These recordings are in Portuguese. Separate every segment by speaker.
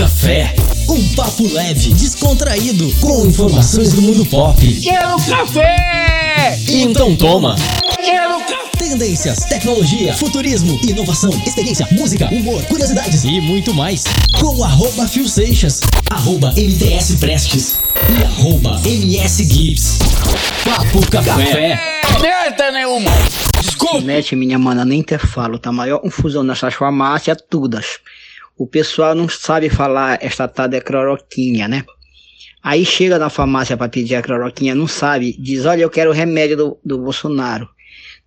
Speaker 1: Café. Um papo leve, descontraído, com informações do mundo pop.
Speaker 2: Quero café!
Speaker 1: Então toma.
Speaker 2: Quero café!
Speaker 1: Tendências, tecnologia, futurismo, inovação, experiência, música, humor, curiosidades e muito mais. Com arroba Fio Seixas, arroba MTS Prestes e arroba MS Gibbs. Papo Café.
Speaker 2: Merda nenhuma! Desculpa!
Speaker 3: Mete, minha mana, nem te falo, tá maior confusão nessas farmácias todas. O pessoal não sabe falar esta tal de cloroquinha, né? Aí chega na farmácia para pedir a cloroquinha, não sabe, diz, olha, eu quero o remédio do, do Bolsonaro.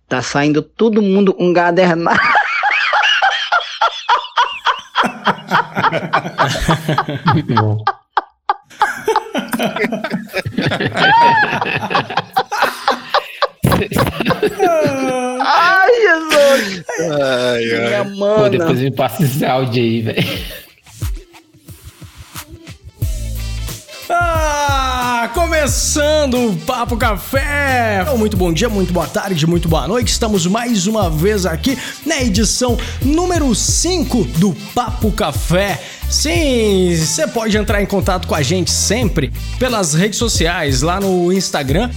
Speaker 3: Tá saindo todo mundo um gadernado. Ai, Jesus!
Speaker 4: Ai,
Speaker 3: Minha
Speaker 4: ai.
Speaker 5: Pô,
Speaker 3: mana.
Speaker 5: depois me passa esse áudio aí, velho.
Speaker 6: Ah, começando o Papo Café! Então, Muito bom dia, muito boa tarde, muito boa noite. Estamos mais uma vez aqui na edição número 5 do Papo Café. Sim, você pode entrar em contato com a gente sempre pelas redes sociais, lá no Instagram,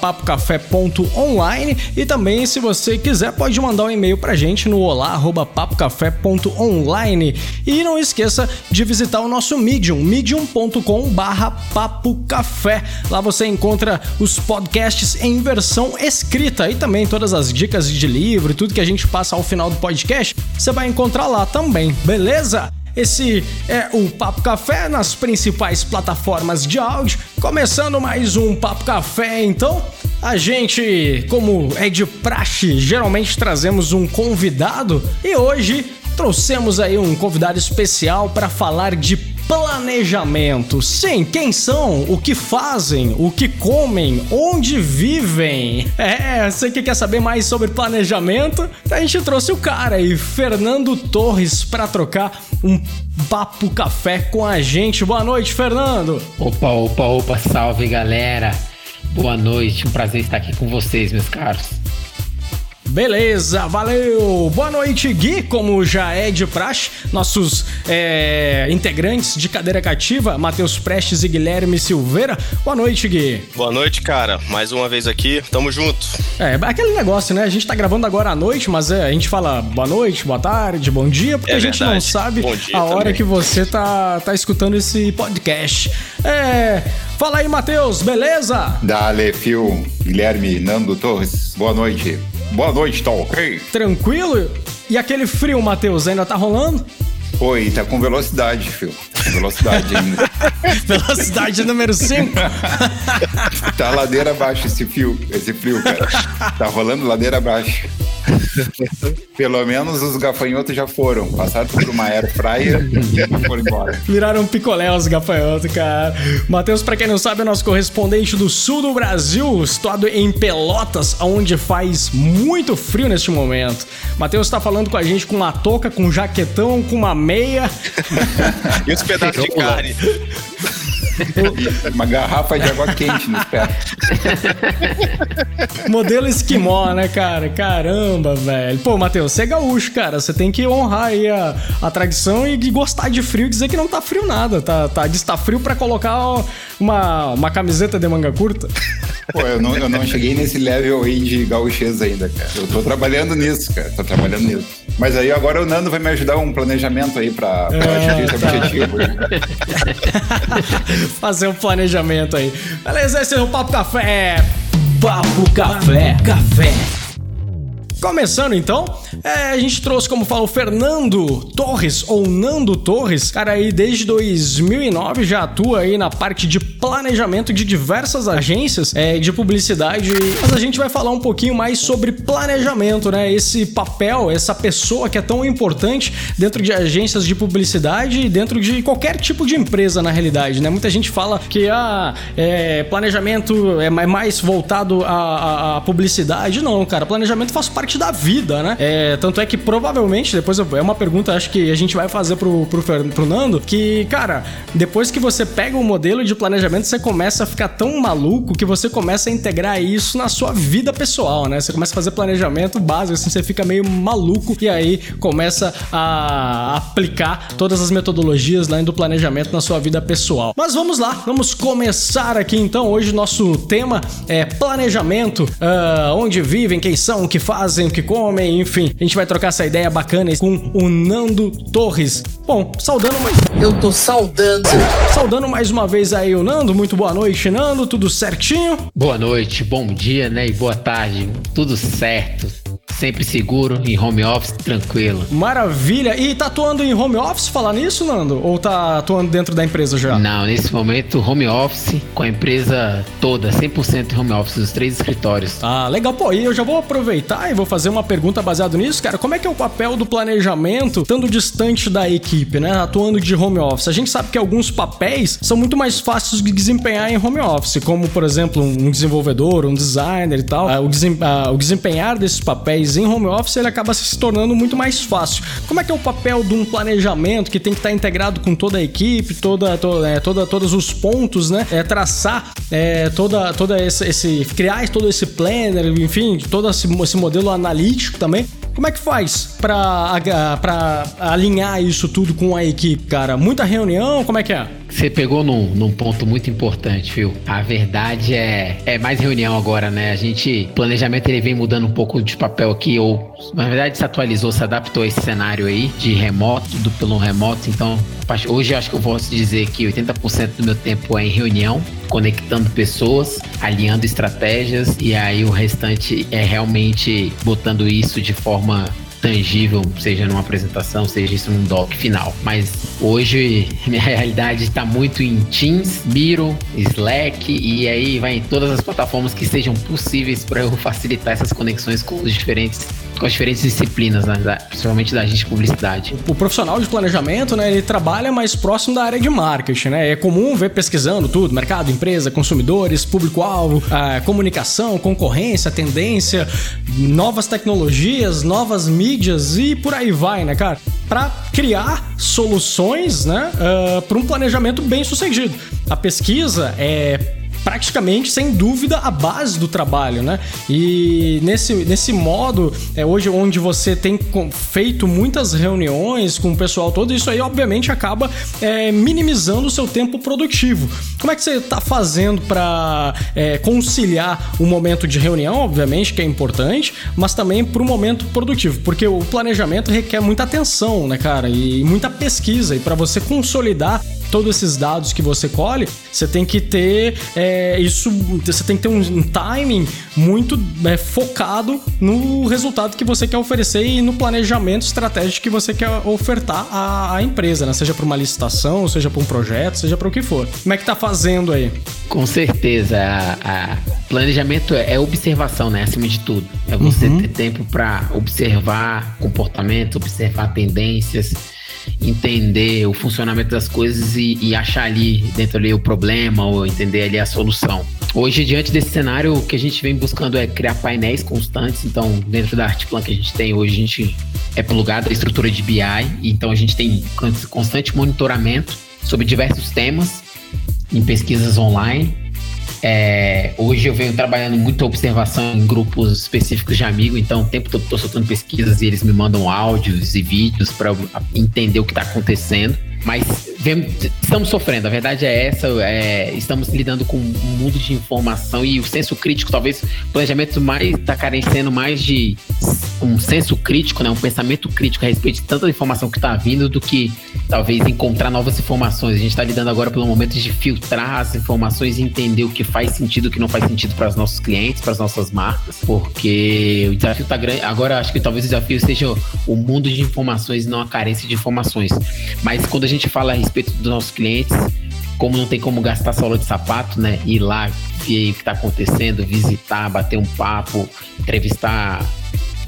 Speaker 6: papocafé.online e também, se você quiser, pode mandar um e-mail pra gente no olá, papocafé.online e não esqueça de visitar o nosso Medium, medium.com barra papocafé. Lá você encontra os podcasts em versão escrita e também todas as dicas de livro e tudo que a gente passa ao final do podcast, você vai encontrar lá também, beleza? Esse é o Papo Café nas principais plataformas de áudio. Começando mais um Papo Café, então. A gente, como é de praxe, geralmente trazemos um convidado e hoje trouxemos aí um convidado especial para falar de planejamento. Sim, quem são, o que fazem, o que comem, onde vivem. É, você que quer saber mais sobre planejamento? A gente trouxe o cara aí, Fernando Torres, para trocar um papo café com a gente. Boa noite, Fernando.
Speaker 5: Opa, opa, opa, salve galera. Boa noite, um prazer estar aqui com vocês, meus caros.
Speaker 6: Beleza, valeu! Boa noite, Gui, como já é de praxe, nossos é, integrantes de cadeira cativa, Matheus Prestes e Guilherme Silveira. Boa noite, Gui.
Speaker 4: Boa noite, cara. Mais uma vez aqui. Tamo junto.
Speaker 6: É, aquele negócio, né? A gente tá gravando agora à noite, mas é, a gente fala boa noite, boa tarde, bom dia, porque
Speaker 4: É
Speaker 6: a gente não
Speaker 4: verdade.
Speaker 6: sabe
Speaker 4: Bom dia
Speaker 6: a hora
Speaker 4: também.
Speaker 6: que você tá, tá escutando esse podcast. É. Fala aí, Matheus, beleza?
Speaker 7: Dale, Fio, Guilherme, Nando Torres, boa noite. Boa noite, tá ok?
Speaker 6: Tranquilo? E aquele frio, Matheus, ainda tá rolando?
Speaker 7: Oi, tá com velocidade, Fio. Velocidade ainda.
Speaker 6: Velocidade número 5.
Speaker 7: tá ladeira abaixo esse fio, esse frio, cara. Tá rolando ladeira abaixo. Pelo menos os gafanhotos já foram. Passaram por uma air fryer e foram embora.
Speaker 6: Viraram picolé os gafanhotos, cara. Matheus, pra quem não sabe, é nosso correspondente do sul do Brasil, situado em Pelotas, onde faz muito frio neste momento. Matheus tá falando com a gente com uma touca, com um jaquetão, com uma meia.
Speaker 4: E os pedaços de carne.
Speaker 7: Uma garrafa de água quente nos pés.
Speaker 6: Modelo esquimó, né, cara? Caramba, velho. Pô, Matheus, você é gaúcho, cara. Você tem que honrar aí a, a tradição e gostar de frio e dizer que não tá frio nada. Tá, tá, diz tá frio pra colocar uma, uma camiseta de manga curta.
Speaker 7: Pô, eu não, eu não cheguei nesse level aí de gauchês ainda, cara. Eu tô trabalhando nisso, cara. Tô trabalhando nisso. Mas aí agora o Nando vai me ajudar um planejamento aí pra, pra
Speaker 6: É,
Speaker 7: atingir esse
Speaker 6: tá.
Speaker 7: objetivo.
Speaker 6: Fazer um planejamento aí. Beleza, esse é o Papo Café.
Speaker 1: Papo Café. Café.
Speaker 6: Começando então, é, a gente trouxe, como fala, o Fernando Torres, ou Nando Torres. Cara, aí desde 2009 já atua aí na parte de planejamento de diversas agências é, de publicidade. Mas a gente vai falar um pouquinho mais sobre planejamento, né? Esse papel, essa pessoa que é tão importante dentro de agências de publicidade e dentro de qualquer tipo de empresa, na realidade, né? Muita gente fala que ah, é, planejamento é mais voltado à, à- publicidade. Não, cara, planejamento faz parte parte da vida, né? É, tanto é que provavelmente, depois eu, é uma pergunta, acho que a gente vai fazer pro, pro, pro Nando, que, cara, depois que você pega o um modelo de planejamento, você começa a ficar tão maluco que você começa a integrar isso na sua vida pessoal, né? Você começa a fazer planejamento básico, assim, você fica meio maluco e aí começa a aplicar todas as metodologias né, do planejamento na sua vida pessoal. Mas vamos lá, vamos começar aqui então. Hoje nosso tema é planejamento, uh, onde vivem, quem são, o que fazem, o que comem, enfim. A gente vai trocar essa ideia bacana com o Nando Torres. Bom, saudando mais.
Speaker 2: Eu tô saudando.
Speaker 6: Saudando mais uma vez aí o Nando. Muito boa noite, Nando. Tudo certinho?
Speaker 5: Boa noite, bom dia, né? E boa tarde. Tudo certo sempre seguro, em home office, tranquilo.
Speaker 6: Maravilha. E tá atuando em home office, falar nisso, Nando? Ou tá atuando dentro da empresa já?
Speaker 5: Não, nesse momento, home office, com a empresa toda, 100% home office, os três escritórios.
Speaker 6: Ah, legal. Pô, e eu já vou aproveitar e vou fazer uma pergunta baseada nisso, cara. Como é que é o papel do planejamento, estando distante da equipe, né? Atuando de home office. A gente sabe que alguns papéis são muito mais fáceis de desempenhar em home office, como, por exemplo, um desenvolvedor, um designer e tal. Ah, ah, o desempenhar desses papéis em home office ele acaba se tornando muito mais fácil. Como é que é o papel de um planejamento que tem que estar integrado com toda a equipe, toda, toda, é, toda todos os pontos, né? É, traçar é, toda, toda esse, esse, criar todo esse planner, enfim, todo esse, esse modelo analítico também. Como é que faz para alinhar isso tudo com a equipe, cara? Muita reunião? Como é que é?
Speaker 5: Você pegou num, num, ponto muito importante, viu? A verdade é, é mais reunião agora, né? A gente, planejamento ele vem mudando um pouco de papel aqui, ou na verdade se atualizou, se adaptou a esse cenário aí de remoto, do pelo remoto. Então, hoje acho que eu posso dizer que 80% do meu tempo é em reunião, conectando pessoas, alinhando estratégias, e aí o restante é realmente botando isso de forma tangível, seja numa apresentação, seja isso num doc final. Mas hoje minha realidade está muito em Teams, Miro, Slack e aí vai em todas as plataformas que sejam possíveis para eu facilitar essas conexões com os diferentes com as diferentes disciplinas, né, da, principalmente da gente de publicidade.
Speaker 6: O profissional de planejamento, né, ele trabalha mais próximo da área de marketing, né? É comum ver pesquisando tudo, mercado, empresa, consumidores, público-alvo, comunicação, concorrência, tendência, novas tecnologias, novas mídias e por aí vai, né, cara? Para criar soluções, né, uh, ah, para um planejamento bem sucedido. A pesquisa é praticamente, sem dúvida, a base do trabalho, né? E nesse, nesse modo, é hoje onde você tem feito muitas reuniões com o pessoal todo, isso aí obviamente acaba é, minimizando o seu tempo produtivo. Como é que você está fazendo para é, conciliar o momento de reunião, obviamente, que é importante, mas também para o momento produtivo? Porque o planejamento requer muita atenção, né, cara? E muita pesquisa. E para você consolidar todos esses dados que você colhe, você tem que ter é, isso, você tem que ter um timing muito é, focado no resultado que você quer oferecer e no planejamento estratégico que você quer ofertar à, à empresa, né? Seja para uma licitação, seja para um projeto, seja para o que for. Como é que tá fazendo aí?
Speaker 5: Com certeza, a, a planejamento é observação, né? Acima de tudo, é você uhum. ter tempo para observar comportamento, observar tendências entender o funcionamento das coisas e, e achar ali dentro ali o problema ou entender ali a solução. Hoje, diante desse cenário, o que a gente vem buscando é criar painéis constantes. Então, dentro da Artplan que a gente tem hoje, a gente é plugado a estrutura de BI. Então, a gente tem constante monitoramento sobre diversos temas em pesquisas online é, hoje eu venho trabalhando muito observação em grupos específicos de amigos, então o tempo todo estou soltando pesquisas e eles me mandam áudios e vídeos para entender o que está acontecendo. Mas estamos sofrendo, a verdade é essa. É, estamos lidando com um mundo de informação e o senso crítico, talvez o planejamento mais está carecendo mais de um senso crítico, né, um pensamento crítico a respeito de tanta informação que está vindo do que talvez encontrar novas informações. A gente está lidando agora pelo momento de filtrar as informações e entender o que faz sentido o que não faz sentido para os nossos clientes, para as nossas marcas, porque o desafio está grande. Agora acho que talvez o desafio seja o mundo de informações não a carência de informações. Mas quando a gente fala a respeito dos nossos clientes, como não tem como gastar sola de sapato, né? Ir lá, ver o que está acontecendo, visitar, bater um papo, entrevistar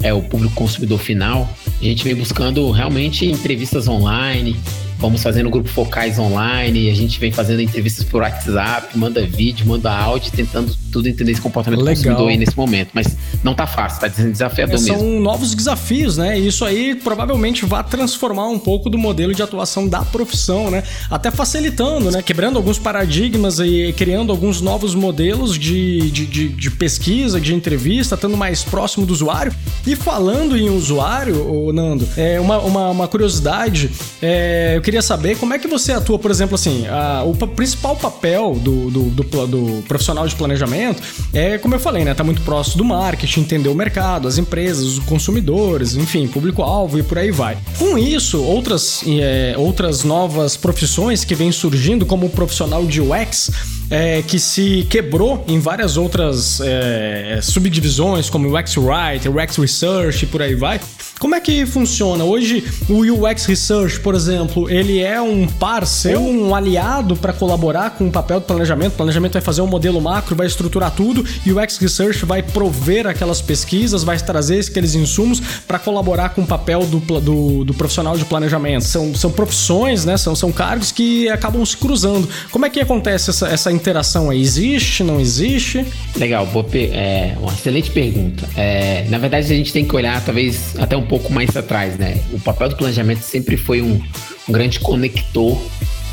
Speaker 5: é, o público consumidor final. A gente vem buscando realmente entrevistas online, vamos fazendo grupo focais online, a gente vem fazendo entrevistas por WhatsApp, manda vídeo, manda áudio, tentando tudo entender esse comportamento do
Speaker 6: Legal.
Speaker 5: consumidor aí nesse momento. Mas não tá fácil, tá desafiador
Speaker 6: É, são
Speaker 5: mesmo.
Speaker 6: novos desafios, né? E isso aí provavelmente vai transformar um pouco do modelo de atuação da profissão, né? Até facilitando, né? Quebrando alguns paradigmas e criando alguns novos modelos de, de, de, de pesquisa, de entrevista, estando mais próximo do usuário. E falando em usuário, ô Nando, é uma, uma, uma curiosidade, é, eu queria saber como é que você atua, por exemplo, assim, a- o pa- principal papel do, do, do do profissional de planejamento é, como eu falei, né? Tá muito próximo do marketing, entender o mercado, as empresas, os consumidores, enfim, público-alvo e por aí vai. Com isso, outras, é, outras novas profissões que vêm surgindo, como o profissional de UX, é, que se quebrou em várias outras é, subdivisões, como UX Writer, UX Research e por aí vai. Como é que funciona? Hoje, o UX Research, por exemplo, ele é um parceiro, um aliado para colaborar com o papel do planejamento. O planejamento vai fazer um modelo macro, vai estruturar tudo, e o UX Research vai prover aquelas pesquisas, vai trazer aqueles insumos para colaborar com o papel do, do, do profissional de planejamento. São, são profissões, né? São, são cargos que acabam se cruzando. Como é que acontece essa, essa interação? Existe, não existe?
Speaker 5: Legal, boa é uma excelente pergunta. É, na verdade, a gente tem que olhar talvez até um pouco mais atrás, né? O papel do planejamento sempre foi um, um grande conector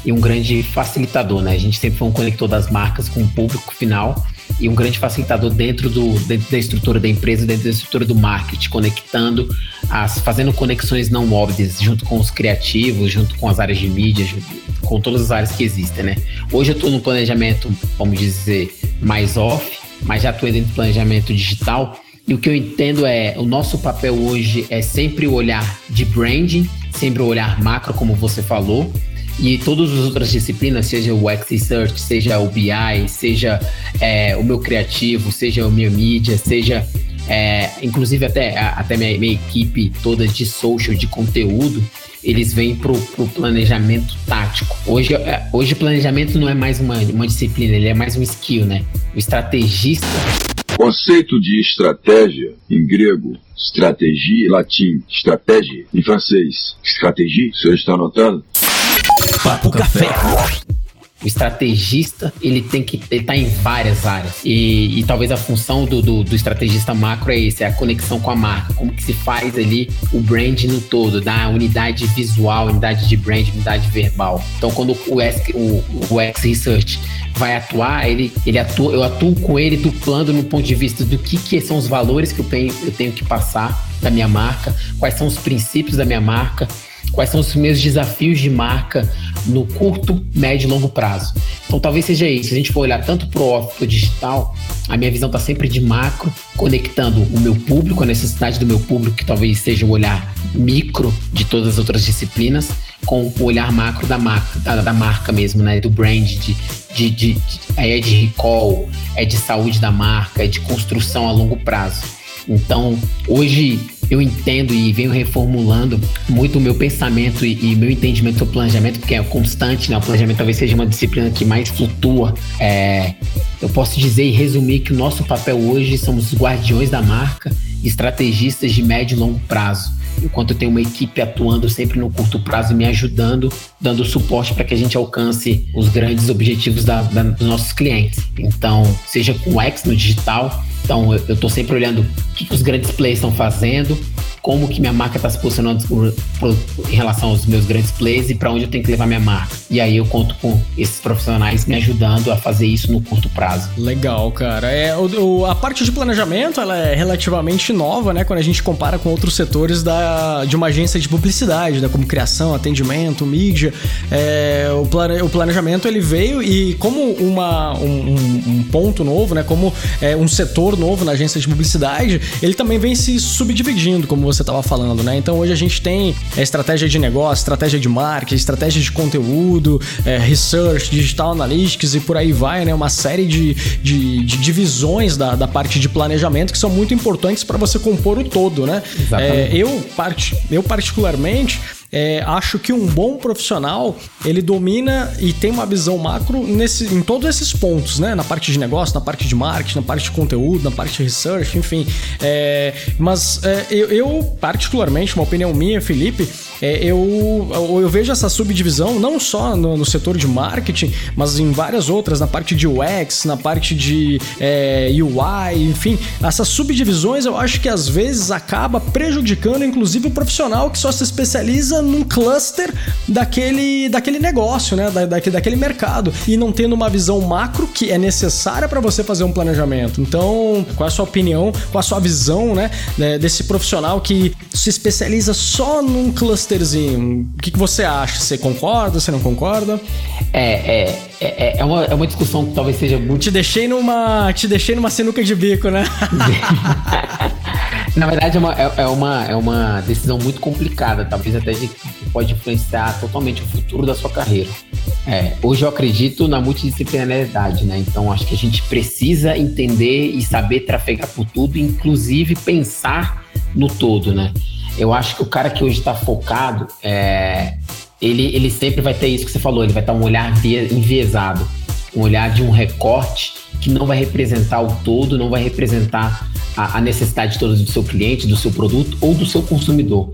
Speaker 5: e um grande facilitador, né? A gente sempre foi um conector das marcas com o público final e um grande facilitador dentro, do, dentro da estrutura da empresa, dentro da estrutura do marketing, conectando, as, fazendo conexões não óbvias junto com os criativos, junto com as áreas de mídia, junto com todas as áreas que existem, né? Hoje eu estou no planejamento, vamos dizer, mais off, mas já atuei dentro do planejamento digital. E o que eu entendo é, o nosso papel hoje é sempre o olhar de branding, sempre o olhar macro, como você falou, e todas as outras disciplinas, seja o X Research, seja o BI, seja é, o meu criativo, seja o meu mídia, seja é, inclusive até, a- até minha, minha equipe toda de social, de conteúdo, eles vêm pro, pro planejamento tático. Hoje, é, hoje o planejamento não é mais uma, uma disciplina, ele é mais um skill, né? O estrategista
Speaker 8: Conceito de estratégia, em grego, estratégia, em latim, estratégia, em francês, estratégie, o senhor está anotando?
Speaker 1: Papo Café.
Speaker 5: O estrategista, ele tem que estar em várias áreas. E, e talvez a função do, do, do estrategista macro é esse, é a conexão com a marca. Como que se faz ali o brand no todo, da unidade visual, unidade de brand, unidade verbal. Então, quando o X, o, o X Research vai atuar, ele, ele atua, eu atuo com ele duplando no ponto de vista do que, que são os valores que eu tenho, eu tenho que passar da minha marca, quais são os princípios da minha marca, quais são os meus desafios de marca no curto, médio e longo prazo. Então talvez seja isso. Se a gente for olhar tanto pro off pro digital, a minha visão está sempre de macro, conectando o meu público, a necessidade do meu público, que talvez seja o olhar micro de todas as outras disciplinas, com o olhar macro da marca, da, da marca mesmo, né? Do brand, de, de, de, é de recall, é de saúde da marca, é de construção a longo prazo. Então, hoje eu entendo e venho reformulando muito o meu pensamento e, e meu entendimento sobre planejamento, porque é constante, né? O planejamento talvez seja uma disciplina que mais flutua. É, eu posso dizer e resumir que o nosso papel hoje somos os guardiões da marca, estrategistas de médio e longo prazo. Enquanto eu tenho uma equipe atuando sempre no curto prazo me ajudando, dando suporte para que a gente alcance os grandes objetivos da- da- dos nossos clientes. Então, seja com o X no digital, então eu estou sempre olhando o que, que os grandes players estão fazendo, como que minha marca está se posicionando pro- pro- em relação aos meus grandes players e para onde eu tenho que levar minha marca. E aí eu conto com esses profissionais me ajudando a fazer isso no curto prazo.
Speaker 6: Legal, cara. É, o- a parte de planejamento ela é relativamente nova, né? Quando a gente compara com outros setores da, de uma agência de publicidade, né? Como criação, atendimento, mídia. É, o, plane, o planejamento ele veio e como uma, um, um- ponto novo, né? Como é, um setor novo na agência de publicidade, ele também vem se subdividindo, como você estava falando, né? Então hoje a gente tem é, estratégia de negócio, estratégia de marketing, estratégia de conteúdo, é, research, digital analytics e por aí vai, né? Uma série de, de, de divisões da, da parte de planejamento que são muito importantes para você compor o todo, né? É, eu, part, eu particularmente é, acho que um bom profissional ele domina e tem uma visão macro nesse, em todos esses pontos, né? Na parte de negócio, na parte de marketing, na parte de conteúdo, na parte de research, enfim. É, mas é, eu, eu, particularmente, uma opinião minha, Felipe, é, eu, eu vejo essa subdivisão não só no, no, setor de marketing, mas em várias outras, na parte de UX, na parte de é, UI, enfim, essas subdivisões eu acho que às vezes acaba prejudicando inclusive o profissional que só se especializa num cluster daquele, daquele negócio, né? Da, daquele mercado e não tendo uma visão macro que é necessária para você fazer um planejamento. Então, qual é a sua opinião, qual é a sua visão, né, né desse profissional que se especializa só num clusterzinho? O que, que você acha? Você concorda? Você não concorda?
Speaker 5: É, é, é, é, uma, é uma discussão que talvez seja muito.
Speaker 6: Te deixei numa. Te deixei numa sinuca de bico, né?
Speaker 5: Na verdade, é uma, é, é, uma, é uma decisão muito complicada, talvez até de, pode influenciar totalmente o futuro da sua carreira. É, hoje eu acredito na multidisciplinaridade, né? Então acho que a gente precisa entender e saber trafegar por tudo, inclusive pensar no todo, né? Eu acho que o cara que hoje está focado, é, ele, ele sempre vai ter isso que você falou, ele vai estar um olhar enviesado, um olhar de um recorte que não vai representar o todo, não vai representar a, a necessidade toda do seu cliente, do seu produto ou do seu consumidor.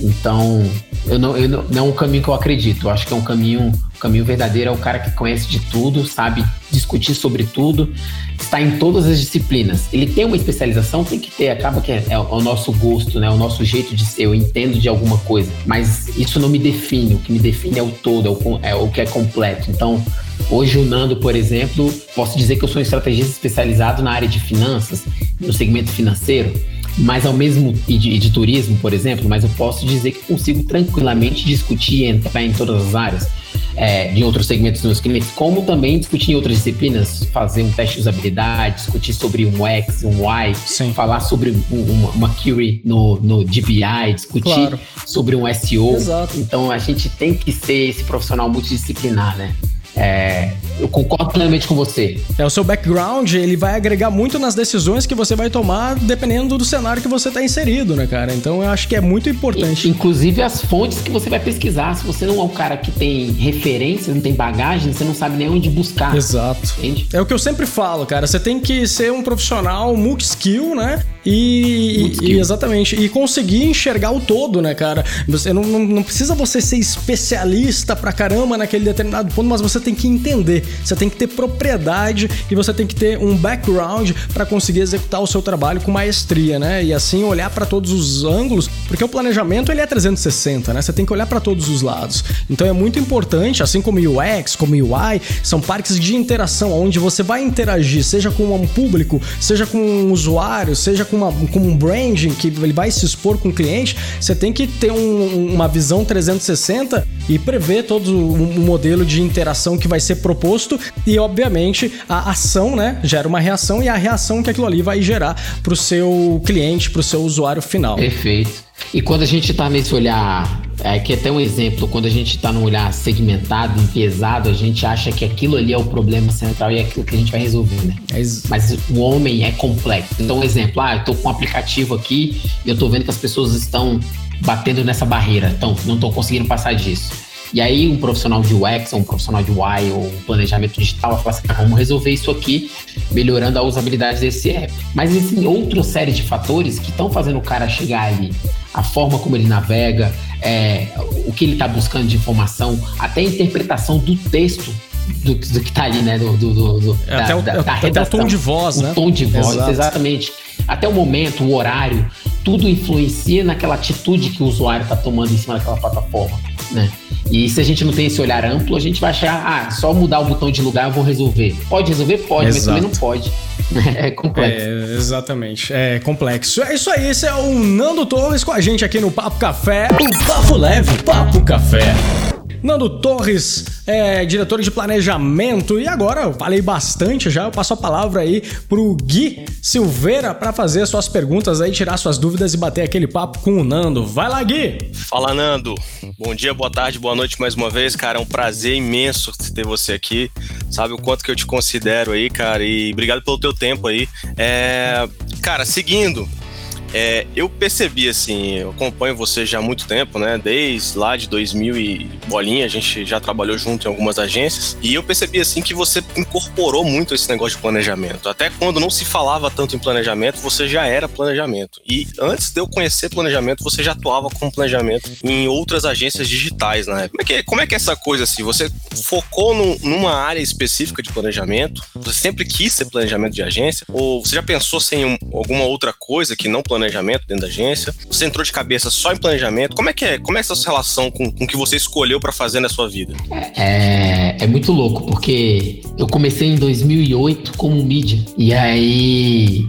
Speaker 5: Então, eu não, eu não, não é um caminho que eu acredito. Eu acho que é um caminho, o caminho verdadeiro é o cara que conhece de tudo, sabe discutir sobre tudo, está em todas as disciplinas. Ele tem uma especialização, tem que ter, acaba que é, é o nosso gosto, né? O nosso jeito de ser. Eu entendo de alguma coisa, mas isso não me define. O que me define é o todo, é o, é o que é completo. Então, Hoje o Nando, por exemplo, posso dizer que eu sou um estrategista especializado na área de finanças, no segmento financeiro, mas ao mesmo e de, de, turismo, por exemplo, mas eu posso dizer que consigo tranquilamente discutir e entrar em todas as áreas é, de outros segmentos dos meus clientes, como também discutir em outras disciplinas, fazer um teste de usabilidade, discutir sobre um X, um Y, Sim. falar sobre um, uma, uma query no, no DBI, discutir claro. sobre um SEO. Exato. Então a gente tem que ser esse profissional multidisciplinar, né? É, eu concordo plenamente com você.
Speaker 6: É, o seu background, ele vai agregar muito nas decisões que você vai tomar, dependendo do cenário que você está inserido, né, cara? Então eu acho que é muito importante.
Speaker 5: Inclusive as fontes que você vai pesquisar. Se você não é um cara que tem referência, não tem bagagem, você não sabe nem onde buscar.
Speaker 6: Exato. Entende? É o que eu sempre falo, cara. Você tem que ser um profissional multi-skill, né? E, e, exatamente, e conseguir enxergar o todo, né, cara? Você não, não, não, precisa você ser especialista pra caramba naquele determinado ponto, mas você tem que entender, você tem que ter propriedade e você tem que ter um background para conseguir executar o seu trabalho com maestria, né? E assim olhar para todos os ângulos, porque o planejamento ele é 360, né? Você tem que olhar para todos os lados. Então é muito importante, assim como UX, como UI, são parques de interação onde você vai interagir, seja com um público, seja com um usuário, seja com uma, com um branding que ele vai se expor com o cliente, você tem que ter um, uma visão 360 e prever todo o modelo de interação que vai ser proposto e, obviamente, a ação, né, gera uma reação e a reação que aquilo ali vai gerar para o seu cliente, para o seu usuário final.
Speaker 5: Perfeito. E quando a gente está nesse olhar, é, aqui é até um exemplo, quando a gente está num olhar segmentado, pesado, a gente acha que aquilo ali é o problema central e é aquilo que a gente vai resolver, né? É Mas o homem é complexo. Então, um exemplo, ah, eu estou com um aplicativo aqui e eu estou vendo que as pessoas estão batendo nessa barreira, então não estão conseguindo passar disso. E aí um profissional de UX, ou um profissional de UI, ou um planejamento digital vai falar assim, ah, vamos resolver isso aqui, melhorando a usabilidade desse app. Mas existem outra série de fatores que estão fazendo o cara chegar ali. A forma como ele navega, é, o que ele está buscando de informação, até a interpretação do texto do, do que está ali, né? Do, do, do
Speaker 6: é, da, até, o, da, da até o tom de voz,
Speaker 5: o
Speaker 6: né?
Speaker 5: O tom de voz, Exato. exatamente. Até o momento, o horário, tudo influencia naquela atitude que o usuário está tomando em cima daquela plataforma, né? E se a gente não tem esse olhar amplo, a gente vai achar, ah, só mudar o botão de lugar eu vou resolver. Pode resolver? Pode, Exato. mas também não pode. É complexo.
Speaker 6: É, exatamente. É complexo. É isso aí, esse é o Nando Torres com a gente aqui no Papo Café. O Papo Leve, Papo Café. Nando Torres, é, diretor de planejamento. E agora, eu falei bastante já, eu passo a palavra aí pro Gui Silveira para fazer suas perguntas aí, tirar suas dúvidas e bater aquele papo com o Nando. Vai lá, Gui!
Speaker 4: Fala, Nando. Bom dia, boa tarde, boa noite mais uma vez, cara. É um prazer imenso ter você aqui. Sabe o quanto que eu te considero aí, cara, e obrigado pelo teu tempo aí. É, cara, seguindo, É, eu percebi, assim, eu acompanho você já há muito tempo, né? Desde lá de 2000 e bolinha, a gente já trabalhou junto em algumas agências. E eu percebi, assim, que você incorporou muito esse negócio de planejamento. Até quando não se falava tanto em planejamento, você já era planejamento. E antes de eu conhecer planejamento, você já atuava com planejamento em outras agências digitais, né? Como é que, como é, que é essa coisa, assim? Você focou numa área específica de planejamento? Você sempre quis ser planejamento de agência? Ou você já pensou em um, alguma outra coisa que não planejamento dentro da agência? Você entrou de cabeça só em planejamento? Como é que é? Como é essa relação com, com o que você escolheu para fazer na sua vida?
Speaker 5: É, é muito louco, porque eu comecei em 2008 como mídia. E aí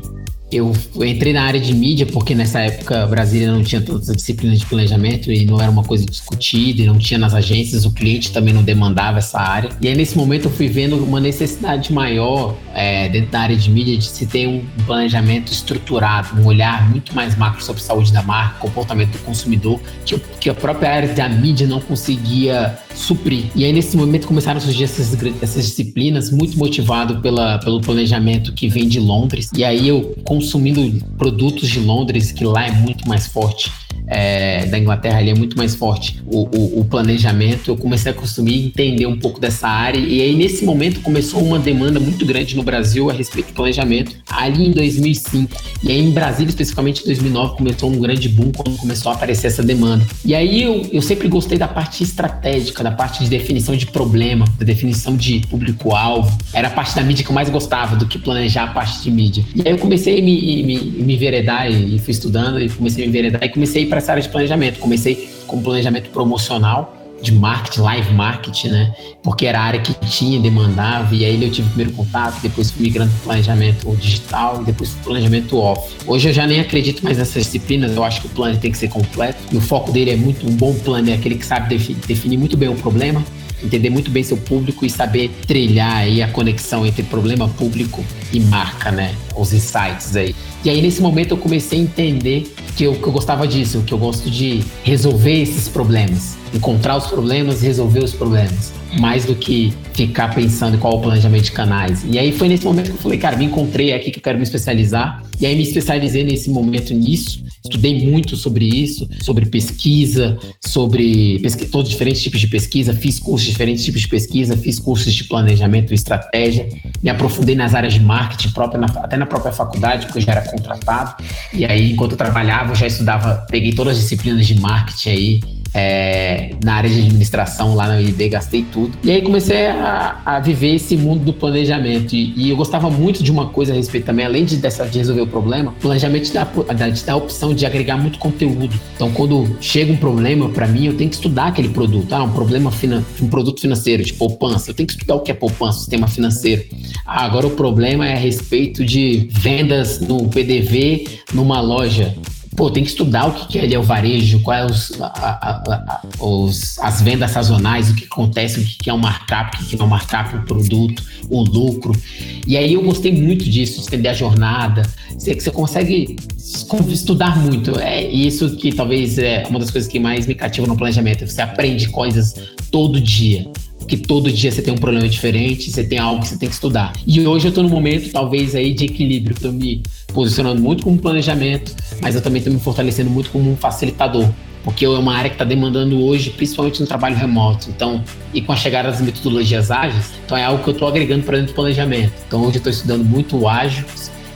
Speaker 5: eu entrei na área de mídia porque nessa época Brasília não tinha todas as disciplinas de planejamento e não era uma coisa discutida e não tinha nas agências, o cliente também não demandava essa área. E aí nesse momento eu fui vendo uma necessidade maior é, dentro da área de mídia de se ter um planejamento estruturado, um olhar muito mais macro sobre saúde da marca, comportamento do consumidor, que, que a própria área da mídia não conseguia suprir. E aí nesse momento começaram a surgir essas, essas disciplinas muito motivado pela, pelo planejamento que vem de Londres. E aí eu consumindo produtos de Londres, que lá é muito mais forte, é, da Inglaterra ali é muito mais forte o, o, o, planejamento, eu comecei a consumir entender um pouco dessa área. E aí, nesse momento, começou uma demanda muito grande no Brasil a respeito do planejamento, ali em 2005. E aí, em Brasília, especificamente em 2009, começou um grande boom quando começou a aparecer essa demanda. E aí, eu, eu sempre gostei da parte estratégica, da parte de definição de problema, da definição de público-alvo. Era a parte da mídia que eu mais gostava do que planejar a parte de mídia. E aí, eu comecei a me, me, me enveredar e fui estudando e comecei a me enveredar e comecei a ir para essa área de planejamento. Comecei com planejamento promocional, de marketing, live marketing, né? Porque era a área que tinha, demandava, e aí eu tive o primeiro contato, depois fui migrando para planejamento digital e depois para planejamento off. Hoje eu já nem acredito mais nessas disciplinas, eu acho que o plano tem que ser completo, e o foco dele é muito, um bom plano é aquele que sabe definir muito bem o problema, entender muito bem seu público e saber trilhar aí a conexão entre problema público e marca, né? Os insights aí. E aí, nesse momento, eu comecei a entender que eu, que eu gostava disso, que eu gosto de resolver esses problemas, encontrar os problemas e resolver os problemas, mais do que ficar pensando qual o planejamento de canais. E aí foi nesse momento que eu falei, cara, me encontrei aqui que eu quero me especializar. E aí me especializei nesse momento nisso. Estudei muito sobre isso, sobre pesquisa, sobre pesqui todos os diferentes tipos de pesquisa, fiz cursos de diferentes tipos de pesquisa, fiz cursos de planejamento e estratégia, me aprofundei nas áreas de marketing própria, na, até na própria faculdade, porque eu já era contratado. E aí, enquanto eu trabalhava, eu já estudava, peguei todas as disciplinas de marketing aí, é, na área de administração lá na UIB, gastei tudo. E aí comecei a, a viver esse mundo do planejamento. E, e, eu gostava muito de uma coisa a respeito também, além de, dessa, de resolver o problema, o planejamento te dá, dá a opção de agregar muito conteúdo. Então, quando chega um problema para mim, eu tenho que estudar aquele produto. Ah, um problema, um produto financeiro, de poupança. Eu tenho que estudar o que é poupança, sistema financeiro. Ah, agora o problema é a respeito de vendas no PDV numa loja pô, tem que estudar o que, é, é o varejo, quais é as vendas sazonais, o que acontece, o que, é um markup, o que não é um markup, o produto, o lucro. E aí eu gostei muito disso, de entender a jornada. Você, você consegue estudar muito. É isso que talvez é uma das coisas que mais me cativa no planejamento. Você aprende coisas todo dia que todo dia você tem um problema diferente, você tem algo que você tem que estudar. E hoje eu tô no momento, talvez, aí de equilíbrio. Tô me posicionando muito como planejamento, mas eu também tô me fortalecendo muito como um facilitador. Porque é uma área que está demandando hoje, principalmente no trabalho remoto. Então, e com a chegada das metodologias ágeis, então é algo que eu estou agregando para dentro do planejamento. Então, hoje eu estou estudando muito o ágil,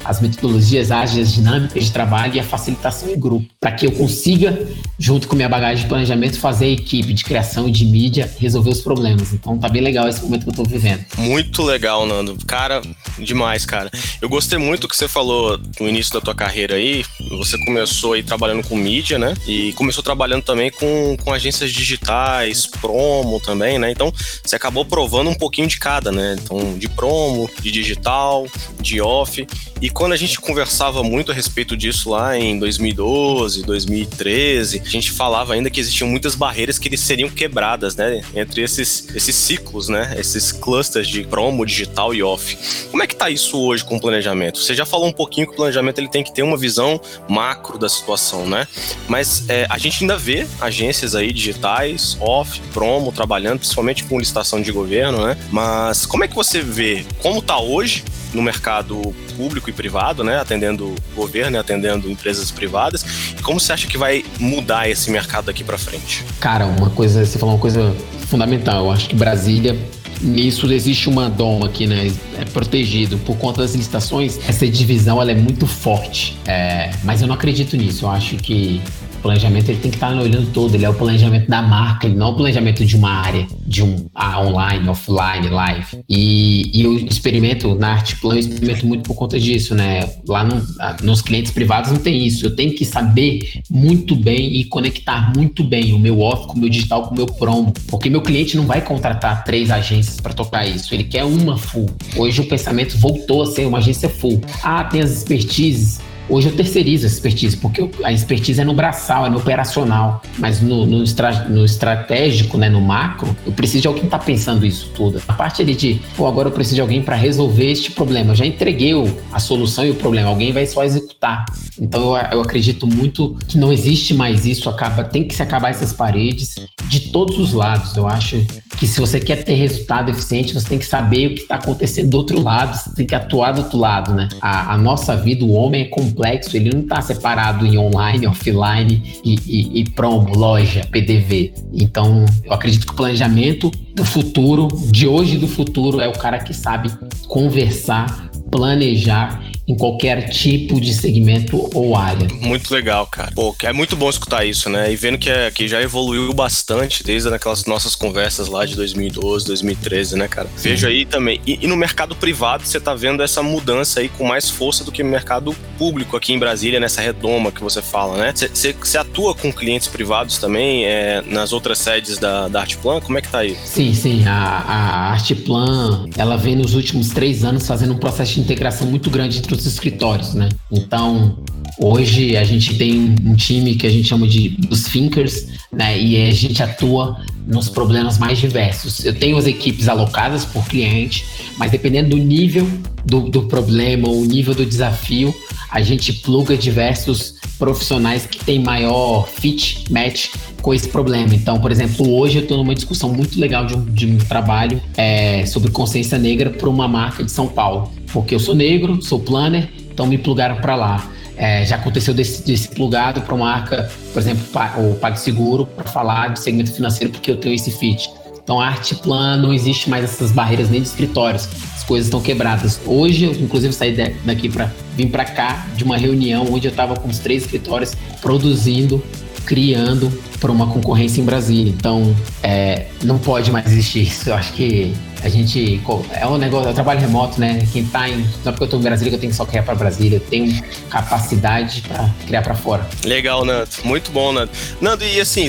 Speaker 5: as metodologias ágeis, dinâmicas de trabalho e a facilitação em grupo, para que eu consiga, junto com minha bagagem de planejamento, fazer a equipe de criação e de mídia resolver os problemas. Então tá bem legal esse momento que eu tô vivendo.
Speaker 4: Muito legal, Nando. Cara, demais, cara. Eu gostei muito que você falou no início da tua carreira aí. Você começou aí trabalhando com mídia, né? E começou trabalhando também com, com agências digitais, promo também, né? Então você acabou provando um pouquinho de cada, né? Então, de promo, de digital, de off. E quando a gente conversava muito a respeito disso lá em 2012, 2013, a gente falava ainda que existiam muitas barreiras que seriam quebradas, né? Entre esses, esses ciclos, né? Esses clusters de promo, digital e off. Como é que tá isso hoje com o planejamento? Você já falou um pouquinho que o planejamento ele tem que ter uma visão macro da situação, né? Mas é, a gente ainda vê agências aí digitais, off, promo, trabalhando, principalmente com licitação de governo, né? Mas como é que você vê como tá hoje no mercado público e privado, né? Atendendo governo atendendo empresas privadas. Como você acha que vai mudar esse mercado daqui para frente?
Speaker 5: Cara, uma coisa, você falou uma coisa fundamental. Eu acho que Brasília Nisso existe uma doma aqui, né? É protegido por conta das licitações. Essa divisão ela é muito forte. É, mas eu não acredito nisso. Eu acho que planejamento ele tem que estar olhando todo, ele é o planejamento da marca, ele não é o planejamento de uma área, de um ah, online, offline, live. E, e eu experimento na Artplan, eu experimento muito por conta disso, né? Lá no, nos clientes privados não tem isso. Eu tenho que saber muito bem e conectar muito bem o meu off com o meu digital, com o meu promo, porque meu cliente não vai contratar três agências para tocar isso, ele quer uma full. Hoje o pensamento voltou a ser uma agência full. Ah, tem as expertises Hoje eu terceirizo essa expertise, porque a expertise é no braçal, é no operacional. Mas no, no, estra, no estratégico, né, no macro, eu preciso de alguém que está pensando isso tudo. A parte ali de, pô, agora eu preciso de alguém para resolver este problema. Eu já entreguei a solução e o problema, alguém vai só executar. Então eu, eu acredito muito que não existe mais isso, acaba, tem que se acabar essas paredes de todos os lados. Eu acho que se você quer ter resultado eficiente, você tem que saber o que está acontecendo do outro lado, você tem que atuar do outro lado, né? A, a nossa vida, o homem é complexo, ele não está separado em online, offline e, e, e promo, loja, PDV. Então, eu acredito que o planejamento do futuro, de hoje e do futuro, é o cara que sabe conversar, planejar em qualquer tipo de segmento ou área.
Speaker 4: Muito legal, cara. Pô, é muito bom escutar isso, né? E vendo que, é, que já evoluiu bastante desde aquelas nossas conversas lá de 2012, 2013, né, cara? Sim. Vejo aí também. E, e, no mercado privado, você tá vendo essa mudança aí com mais força do que no mercado público aqui em Brasília, nessa redoma que você fala, né? Você atua com clientes privados também é, nas outras sedes da, da Artplan? Como é que tá aí?
Speaker 5: Sim, sim. A, a Artplan, ela vem nos últimos três anos fazendo um processo de integração muito grande entre os escritórios, né? Então, hoje a gente tem um time que a gente chama de os thinkers, né? E a gente atua nos problemas mais diversos. Eu tenho as equipes alocadas por cliente, mas dependendo do nível do, do problema, o nível do desafio, a gente pluga diversos profissionais que têm maior fit, match com esse problema. Então, por exemplo, hoje eu estou numa discussão muito legal de um, de um trabalho é, sobre consciência negra para uma marca de São Paulo porque eu sou negro, sou planner, então me plugaram para lá. É, já aconteceu desse, desse plugado para uma marca, por exemplo, o PagSeguro, para falar de segmento financeiro, porque eu tenho esse fit. Então, a arte plan não existe mais essas barreiras nem de escritórios. As coisas estão quebradas. Hoje, eu, inclusive, saí daqui para vir para cá de uma reunião onde eu estava com os três escritórios produzindo criando para uma concorrência em Brasília. Então, é, não pode mais existir isso. Eu acho que a gente. É um negócio, é um trabalho remoto, né? Quem tá em. Não é porque eu tô em Brasília que eu tenho que só criar para Brasília. Eu tenho capacidade para criar para fora.
Speaker 4: Legal, Nando. Muito bom, Nando. Nando, e assim,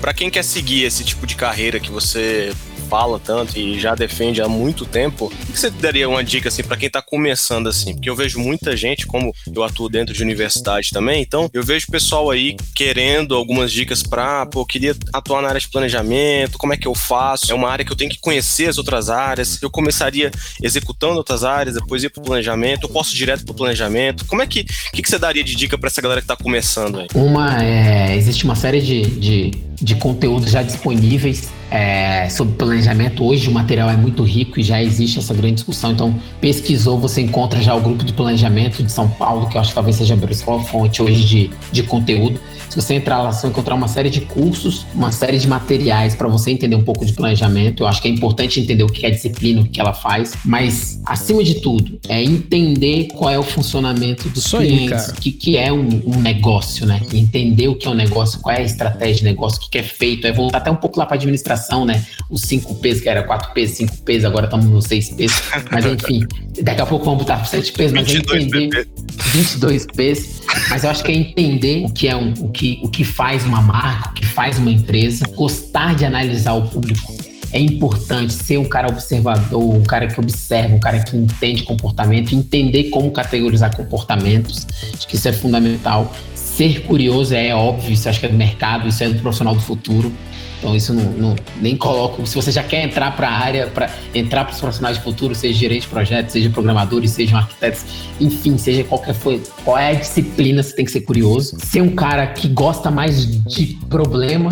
Speaker 4: para quem quer seguir esse tipo de carreira que você fala tanto e já defende há muito tempo, o que você daria uma dica assim para quem tá começando assim? Porque eu vejo muita gente, como eu atuo dentro de universidade também, então eu vejo pessoal aí querendo algumas dicas para, pô, eu queria atuar na área de planejamento, como é que eu faço? É uma área que eu tenho que conhecer as outras áreas. Eu começaria executando outras áreas, depois ir pro planejamento, eu posso ir direto pro planejamento. Como é que que, que você daria de dica para essa galera que tá começando aí?
Speaker 5: Uma é, existe uma série de, de, de conteúdos já disponíveis é, sobre planejamento. Hoje o material é muito rico e já existe essa grande discussão. Então, pesquisou, você encontra já o grupo de planejamento de São Paulo, que eu acho que talvez seja a principal fonte hoje de, de conteúdo. Se você entrar lá, você vai encontrar uma série de cursos, uma série de materiais para você entender um pouco de planejamento. Eu acho que é importante entender o que é a disciplina, o que ela faz, mas acima de tudo, é entender qual é o funcionamento dos Isso clientes, o que, que é um, um, negócio, né? Entender o que é um negócio, qual é a estratégia de negócio, o que, é feito, é voltar até um pouco lá para administração, né? Os 5 P's, que era 4 P's, 5 P's, agora estamos nos 6 P's, mas enfim, daqui a pouco vamos botar para 7 P's, mas é entender 22 P's, mas eu acho que é entender o que é um, o que, o que faz uma marca, o que faz uma empresa, gostar de analisar o público. É importante ser um cara observador, um cara que observa, um cara que entende comportamento, entender como categorizar comportamentos. Acho que isso é fundamental. Ser curioso é óbvio, isso acho que é do mercado, isso é do profissional do futuro. Então isso não, não nem coloco. Se você já quer entrar para a área, para entrar para os profissionais de futuro, seja gerente de projetos, seja programadores, sejam arquitetos, enfim, seja qualquer foi, qual é a disciplina, você tem que ser curioso. Ser um cara que gosta mais de problema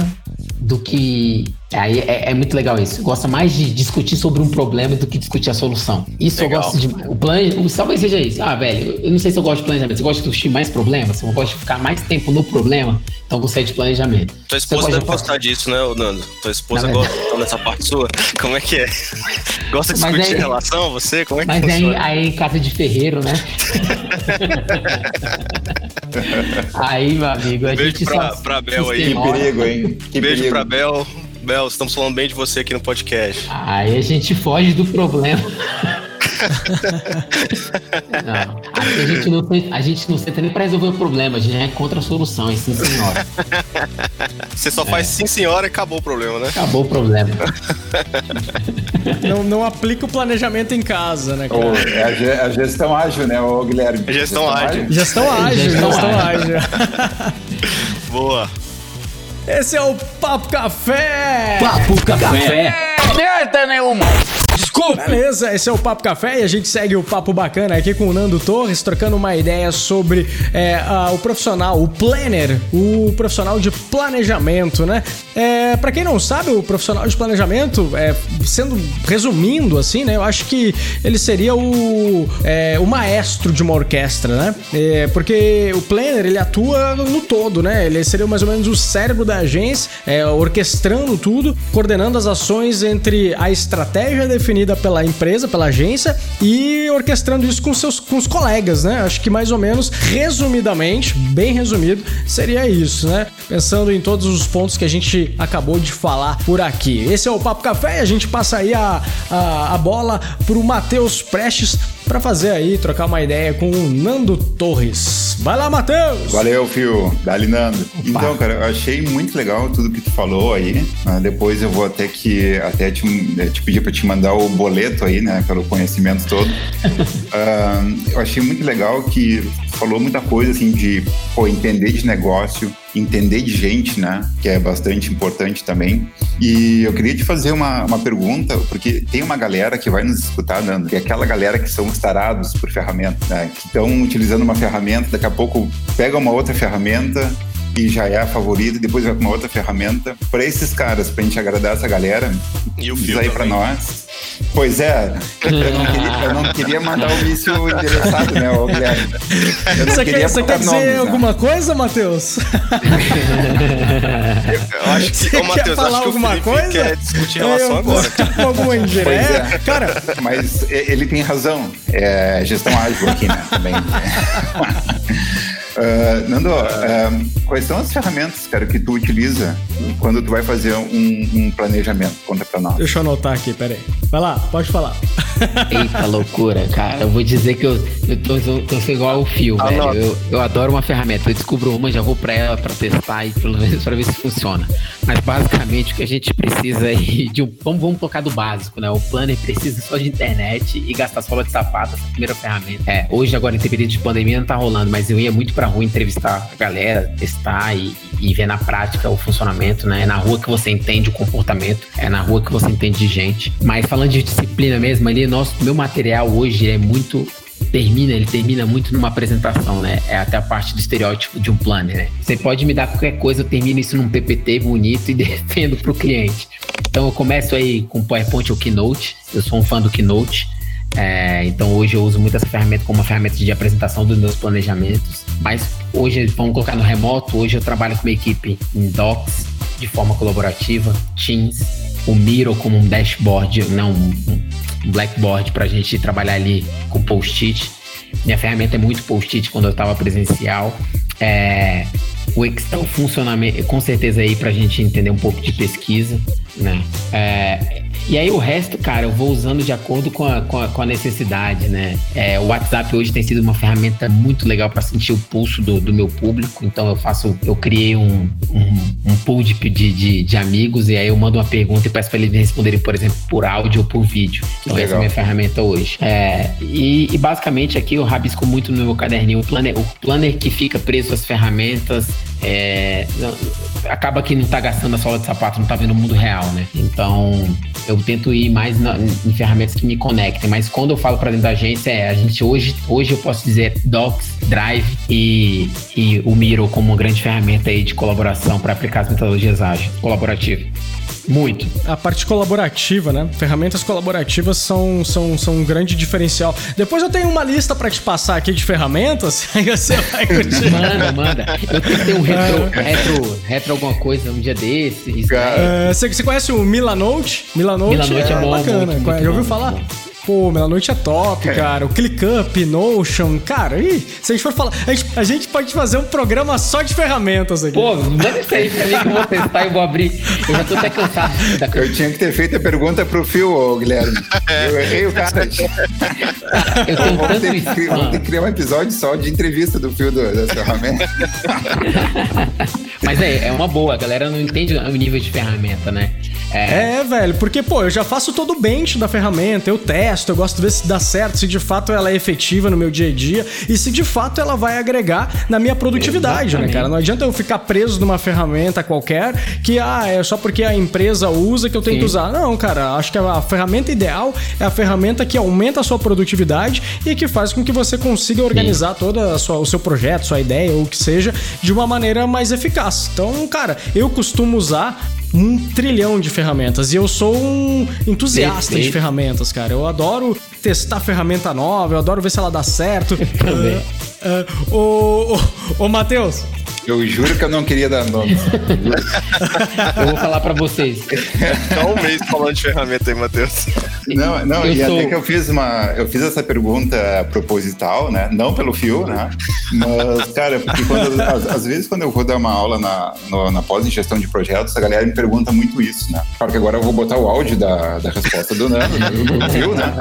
Speaker 5: do que. Aí é, é muito legal isso. Gosta mais de discutir sobre um problema do que discutir a solução. Isso
Speaker 4: Legal.
Speaker 5: eu gosto de. O plano. Talvez seja isso. Ah, velho, eu não sei se eu gosto de planejamento. Você gosta de discutir mais problemas? Eu gosto de ficar mais tempo no problema, então você é de planejamento.
Speaker 4: Tua esposa deve gostar disso, né, Nando? Tua esposa
Speaker 5: Na
Speaker 4: gosta então, dessa parte sua? Como é que é? Gosta de discutir
Speaker 5: aí-
Speaker 4: relação, você? Como é que
Speaker 5: Mas aí, aí em casa de ferreiro, né? aí, meu amigo, a
Speaker 4: Beijo
Speaker 5: gente
Speaker 4: pra-
Speaker 5: só.
Speaker 4: pra Bel aí.
Speaker 7: Que perigo, hein? Que
Speaker 4: Beijo
Speaker 7: perigo.
Speaker 4: pra Bel. Bel, estamos falando bem de você aqui no podcast.
Speaker 5: Aí a gente foge do problema. Não, aqui a gente não, a gente não senta nem pra resolver o problema, a gente já encontra soluções, sim senhora.
Speaker 4: Você só faz sim senhora e acabou o problema, né?
Speaker 5: Acabou o problema.
Speaker 6: Não, não aplica o planejamento em casa, né,
Speaker 7: Ô,
Speaker 6: cara?
Speaker 7: é a, ge- a gestão ágil, né, ô Guilherme?
Speaker 4: Gestão ágil.
Speaker 6: Gestão ágil,
Speaker 5: Gestão
Speaker 6: gestão
Speaker 5: ágil.
Speaker 6: ágil.
Speaker 4: Boa.
Speaker 6: Esse é o Papo Café!
Speaker 1: Papo Café.
Speaker 2: Merda nenhuma.
Speaker 6: Beleza, esse é o Papo Café e a gente segue o papo bacana aqui com o Nando Torres, trocando uma ideia sobre é, a- o profissional, o planner, o profissional de planejamento, né? É, para quem não sabe, o profissional de planejamento, é, sendo resumindo assim, né? Eu acho que ele seria o, é, o maestro de uma orquestra, né? É, porque o planner ele atua no todo, né? Ele seria mais ou menos o cérebro da agência, é, orquestrando tudo, coordenando as ações entre a estratégia definida pela empresa, pela agência e orquestrando isso com seus com os colegas, né? Acho que mais ou menos resumidamente, bem resumido, seria isso, né? Pensando em todos os pontos que a gente acabou de falar por aqui. Esse é o Papo Café e a gente passa aí a, a, a bola pro Matheus Prestes para fazer aí, trocar uma ideia com o Nando Torres. Vai lá, Matheus!
Speaker 7: Valeu, Fio. Dali, Nando. Então, cara, eu achei muito legal tudo que tu falou aí. Ah, depois eu vou até que até te, eh, te pedir para te mandar o boleto aí, né, pelo conhecimento todo. Ah, eu achei muito legal que falou muita coisa assim de pô, entender de negócio, entender de gente, né, que é bastante importante também. E eu queria te fazer uma, uma pergunta, porque tem uma galera que vai nos escutar, Nando, que é aquela galera que são os tarados por ferramenta, né, que estão utilizando uma ferramenta, daqui a pouco pega uma outra ferramenta e já é a favorita, e depois vai para uma outra ferramenta. Para esses caras, para a gente agradar essa galera,
Speaker 4: E o
Speaker 7: diz aí para nós. Pois é, eu não queria, eu não queria mandar o míssil endereçado, né, ô Guilherme? Eu não
Speaker 6: Você
Speaker 7: queria
Speaker 6: quer, você quer dizer
Speaker 7: nomes, né?
Speaker 6: alguma coisa, Matheus?
Speaker 4: Eu acho que,
Speaker 6: Você
Speaker 4: ô Matheus,
Speaker 6: quer falar
Speaker 4: acho que o
Speaker 6: alguma
Speaker 4: Felipe
Speaker 6: coisa?
Speaker 4: quer discutir relação
Speaker 6: Eu-
Speaker 4: agora.
Speaker 6: Com alguma indireta?
Speaker 7: Pois é.
Speaker 6: Cara,
Speaker 7: Mas ele tem razão. É gestão ágil aqui, né? Também. Ah, Nando, ah, quais são as ferramentas, cara, que tu utiliza quando tu vai fazer um, um planejamento? Conta pra nós.
Speaker 6: deixa eu anotar aqui, peraí. Vai lá, pode falar.
Speaker 5: Eita loucura, cara. Eu vou dizer que eu, eu tô, eu tô sendo igual o fio,
Speaker 4: Ah,
Speaker 5: velho. Eu, eu adoro uma ferramenta. Eu descubro uma, já vou pra ela pra testar e pelo menos pra ver se funciona. Mas basicamente o que a gente precisa aí de um. Vamos, vamos colocar do básico, né? O planner precisa só de internet e gastar sola de sapato, essa primeira ferramenta. É, hoje, agora, em período de pandemia, não tá rolando, mas eu ia muito pra rua entrevistar a galera, testar e, e ver na prática o funcionamento, né? É na rua que você entende o comportamento, é na rua que você entende de gente. Mas falando de disciplina mesmo, ali, nosso, meu material hoje é muito termina, ele termina muito numa apresentação, né? É até a parte do estereótipo de um planner, né? Você pode me dar qualquer coisa, eu termino isso num PPT bonito e defendo pro cliente. Então eu começo aí com PowerPoint ou Keynote, eu sou um fã do Keynote. É, então hoje eu uso muito essa ferramenta como uma ferramenta de apresentação dos meus planejamentos. Mas hoje, vamos colocar no remoto, hoje eu trabalho com uma equipe em Docs, de forma colaborativa, Teams, o Miro como um dashboard, não um, um blackboard para a gente trabalhar ali com post-it. Minha ferramenta é muito post-it quando eu estava presencial. É, o Excel funciona com certeza aí para a gente entender um pouco de pesquisa, né? É, e aí o resto, cara, eu vou usando de acordo com a, com a, com a necessidade, né? É, o WhatsApp hoje tem sido uma ferramenta muito legal para sentir o pulso do, do meu público. Então eu faço, eu criei um, um, um pool de, de, de, amigos e aí eu mando uma pergunta e peço para eles me responderem, por exemplo, por áudio ou por vídeo. Então essa é a minha ferramenta hoje. É, e, e basicamente aqui eu rabisco muito no meu caderninho o planner, o planner que fica preso às ferramentas. É, acaba que não tá gastando a sola de sapato, não tá vendo o mundo real, né? Então, eu tento ir mais na, em ferramentas que me conectem. Mas quando eu falo para dentro da agência, é a gente hoje, hoje eu posso dizer Docs, Drive e, e o Miro como uma grande ferramenta aí de colaboração para aplicar as metodologias ágeis, colaborativo. Muito.
Speaker 6: A parte colaborativa, né? Ferramentas colaborativas são, são, são um grande diferencial. Depois eu tenho uma lista para te passar aqui de ferramentas, aí você vai curtir.
Speaker 5: Manda, manda. Eu tentei um retro, retro, retro alguma coisa um dia desse.
Speaker 6: É, você, você conhece o Milanote? Milanote,
Speaker 5: Milanote é, é bom,
Speaker 6: bacana.
Speaker 5: muito, muito
Speaker 6: Já ouviu
Speaker 5: bom,
Speaker 6: falar?
Speaker 5: bom.
Speaker 6: Pô, Melanoite é top, cara. O ClickUp, Notion, cara. Ih, se a gente for falar, a gente, a gente pode fazer um programa só de ferramentas aqui.
Speaker 5: Pô, manda isso aí pra mim que eu vou testar e vou abrir. Eu já tô até cansado
Speaker 7: Eu tinha que ter feito a pergunta pro Phil, ô, Guilherme. Eu errei o cara.
Speaker 5: Eu tenho
Speaker 7: Vamos
Speaker 5: tanto
Speaker 7: ter,
Speaker 5: isso.
Speaker 7: cri- ter que criar um episódio só de entrevista do Phil do, das ferramentas.
Speaker 5: Mas é, é uma boa, a galera não entende o nível de ferramenta, né? É,
Speaker 6: É, velho, porque, pô, eu já faço todo o bench da ferramenta, eu testo, eu gosto de ver se dá certo, se de fato ela é efetiva no meu dia a dia e se de fato ela vai agregar na minha produtividade, né,
Speaker 5: Exatamente.
Speaker 6: cara? Não adianta eu ficar preso numa ferramenta qualquer que, ah, é só porque a empresa usa que eu tenho
Speaker 5: Sim.
Speaker 6: que usar. Não, cara, acho que a ferramenta ideal é a ferramenta que aumenta a sua produtividade e que faz com que você consiga organizar toda a sua, o seu projeto, sua ideia ou o que seja, de uma maneira mais eficaz. Então, cara, eu costumo usar um trilhão de ferramentas e eu sou um entusiasta de ferramentas, cara. Eu adoro testar ferramenta nova, eu adoro ver se ela dá certo.
Speaker 5: também.
Speaker 6: Ah, ah, ô, ô, ô, Matheus,
Speaker 7: Eu juro que eu não queria dar nome.
Speaker 5: eu vou falar pra vocês.
Speaker 4: Tá um mês falando de ferramenta aí, Matheus.
Speaker 7: Não, não,
Speaker 5: Eu
Speaker 7: e
Speaker 5: sou-
Speaker 7: até que eu fiz uma. Eu fiz essa pergunta proposital, né? Não pelo fio, né? Mas, cara, porque quando, às, às vezes quando eu vou dar uma aula na, no- na pós em gestão de projetos, a galera me pergunta muito isso, né? Claro que agora eu vou botar o áudio da, da resposta do Nando, né? do fio, né?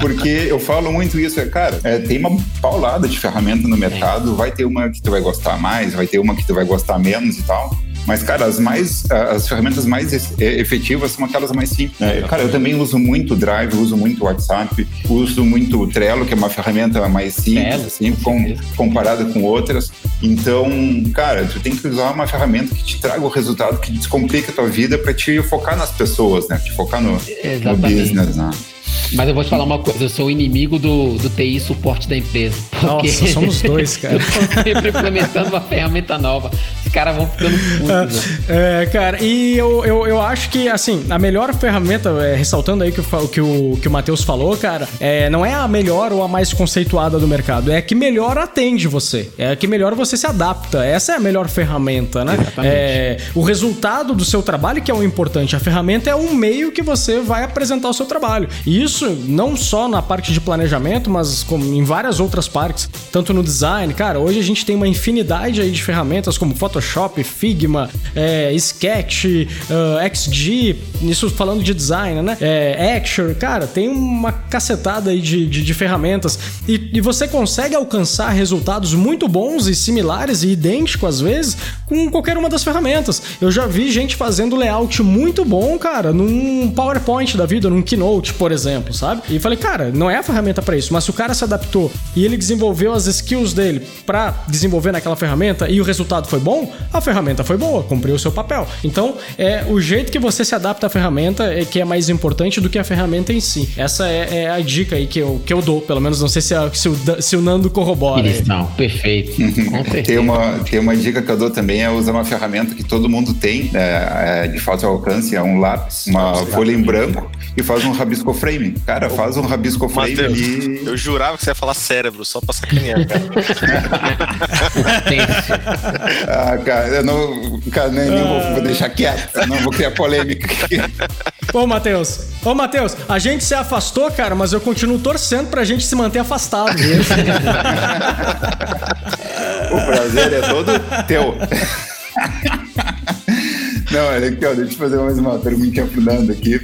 Speaker 7: Porque eu falo muito isso, é, cara, é, tem uma paulada de ferramenta no mercado, vai ter uma que tu vai gostar mais, vai ter uma que tu vai gostar menos e tal. Mas, cara, as mais as ferramentas mais efetivas são aquelas mais simples. né? Cara, eu também uso muito o Drive, uso muito o WhatsApp, uso muito o Trello, que é uma ferramenta mais simples,
Speaker 5: Trello,
Speaker 7: assim,
Speaker 5: com
Speaker 7: comparada com outras. Então, cara, tu tem que usar uma ferramenta que te traga o resultado, que descomplica a tua vida para te focar nas pessoas, né? Te focar no, no business, né?
Speaker 5: Mas eu vou te falar uma coisa, eu sou o inimigo do, do TI suporte da empresa. Porque
Speaker 6: Nossa, somos dois, cara.
Speaker 5: eu tô sempre implementando uma ferramenta nova. Os caras vão ficando putos. né?
Speaker 6: É, cara, e eu, eu, eu acho que, assim, a melhor ferramenta, é, ressaltando aí que o, fa- que o, que o Matheus falou, cara, é, não é a melhor ou a mais conceituada do mercado, é a que melhor atende você, é a que melhor você se adapta. Essa é a melhor ferramenta, né? É, o resultado do seu trabalho que é o importante, a ferramenta é um meio que você vai apresentar o seu trabalho. E isso não só na parte de planejamento, mas como em várias outras partes, tanto no design, cara, hoje a gente tem uma infinidade aí de ferramentas como Photoshop, Figma, é, Sketch, ah, XG, isso falando de design, né? É, cara, tem uma cacetada aí de, de, de ferramentas e, e você consegue alcançar resultados muito bons e similares e idênticos às vezes com qualquer uma das ferramentas. Eu já vi gente fazendo layout muito bom, cara, num PowerPoint da vida, num Keynote, por exemplo, sabe? E falei, cara, não é a ferramenta para isso, mas se o cara se adaptou e ele desenvolveu as skills dele para desenvolver naquela ferramenta e o resultado foi bom, a ferramenta foi boa, cumpriu o seu papel. Então, é o jeito que você se adapta à ferramenta é que é mais importante do que a ferramenta em si. Essa é, é a dica aí que eu, que eu dou, pelo menos não sei se, a- se o, se o Nando corrobora.
Speaker 5: Isso, não, perfeito. Certeza.
Speaker 7: Tem uma, tem uma dica que eu dou também, é usar uma ferramenta que todo mundo tem, é, é, de fácil alcance, é um lápis, uma folha em branco, e faz um rabisco frame. Cara, faz um rabisco frame
Speaker 4: eu jurava que você ia falar cérebro, só pra sacanear, cara.
Speaker 7: Ah, cara, eu não, cara, nem, nem vou, vou deixar quieto, não vou criar polêmica aqui.
Speaker 6: Ô, Matheus, ô, Matheus, a gente se afastou, cara, mas eu continuo torcendo pra gente se manter afastado.
Speaker 7: O prazer é todo teu. Não, olha aqui, ó, deixa eu fazer mais uma perguntinha pro aqui.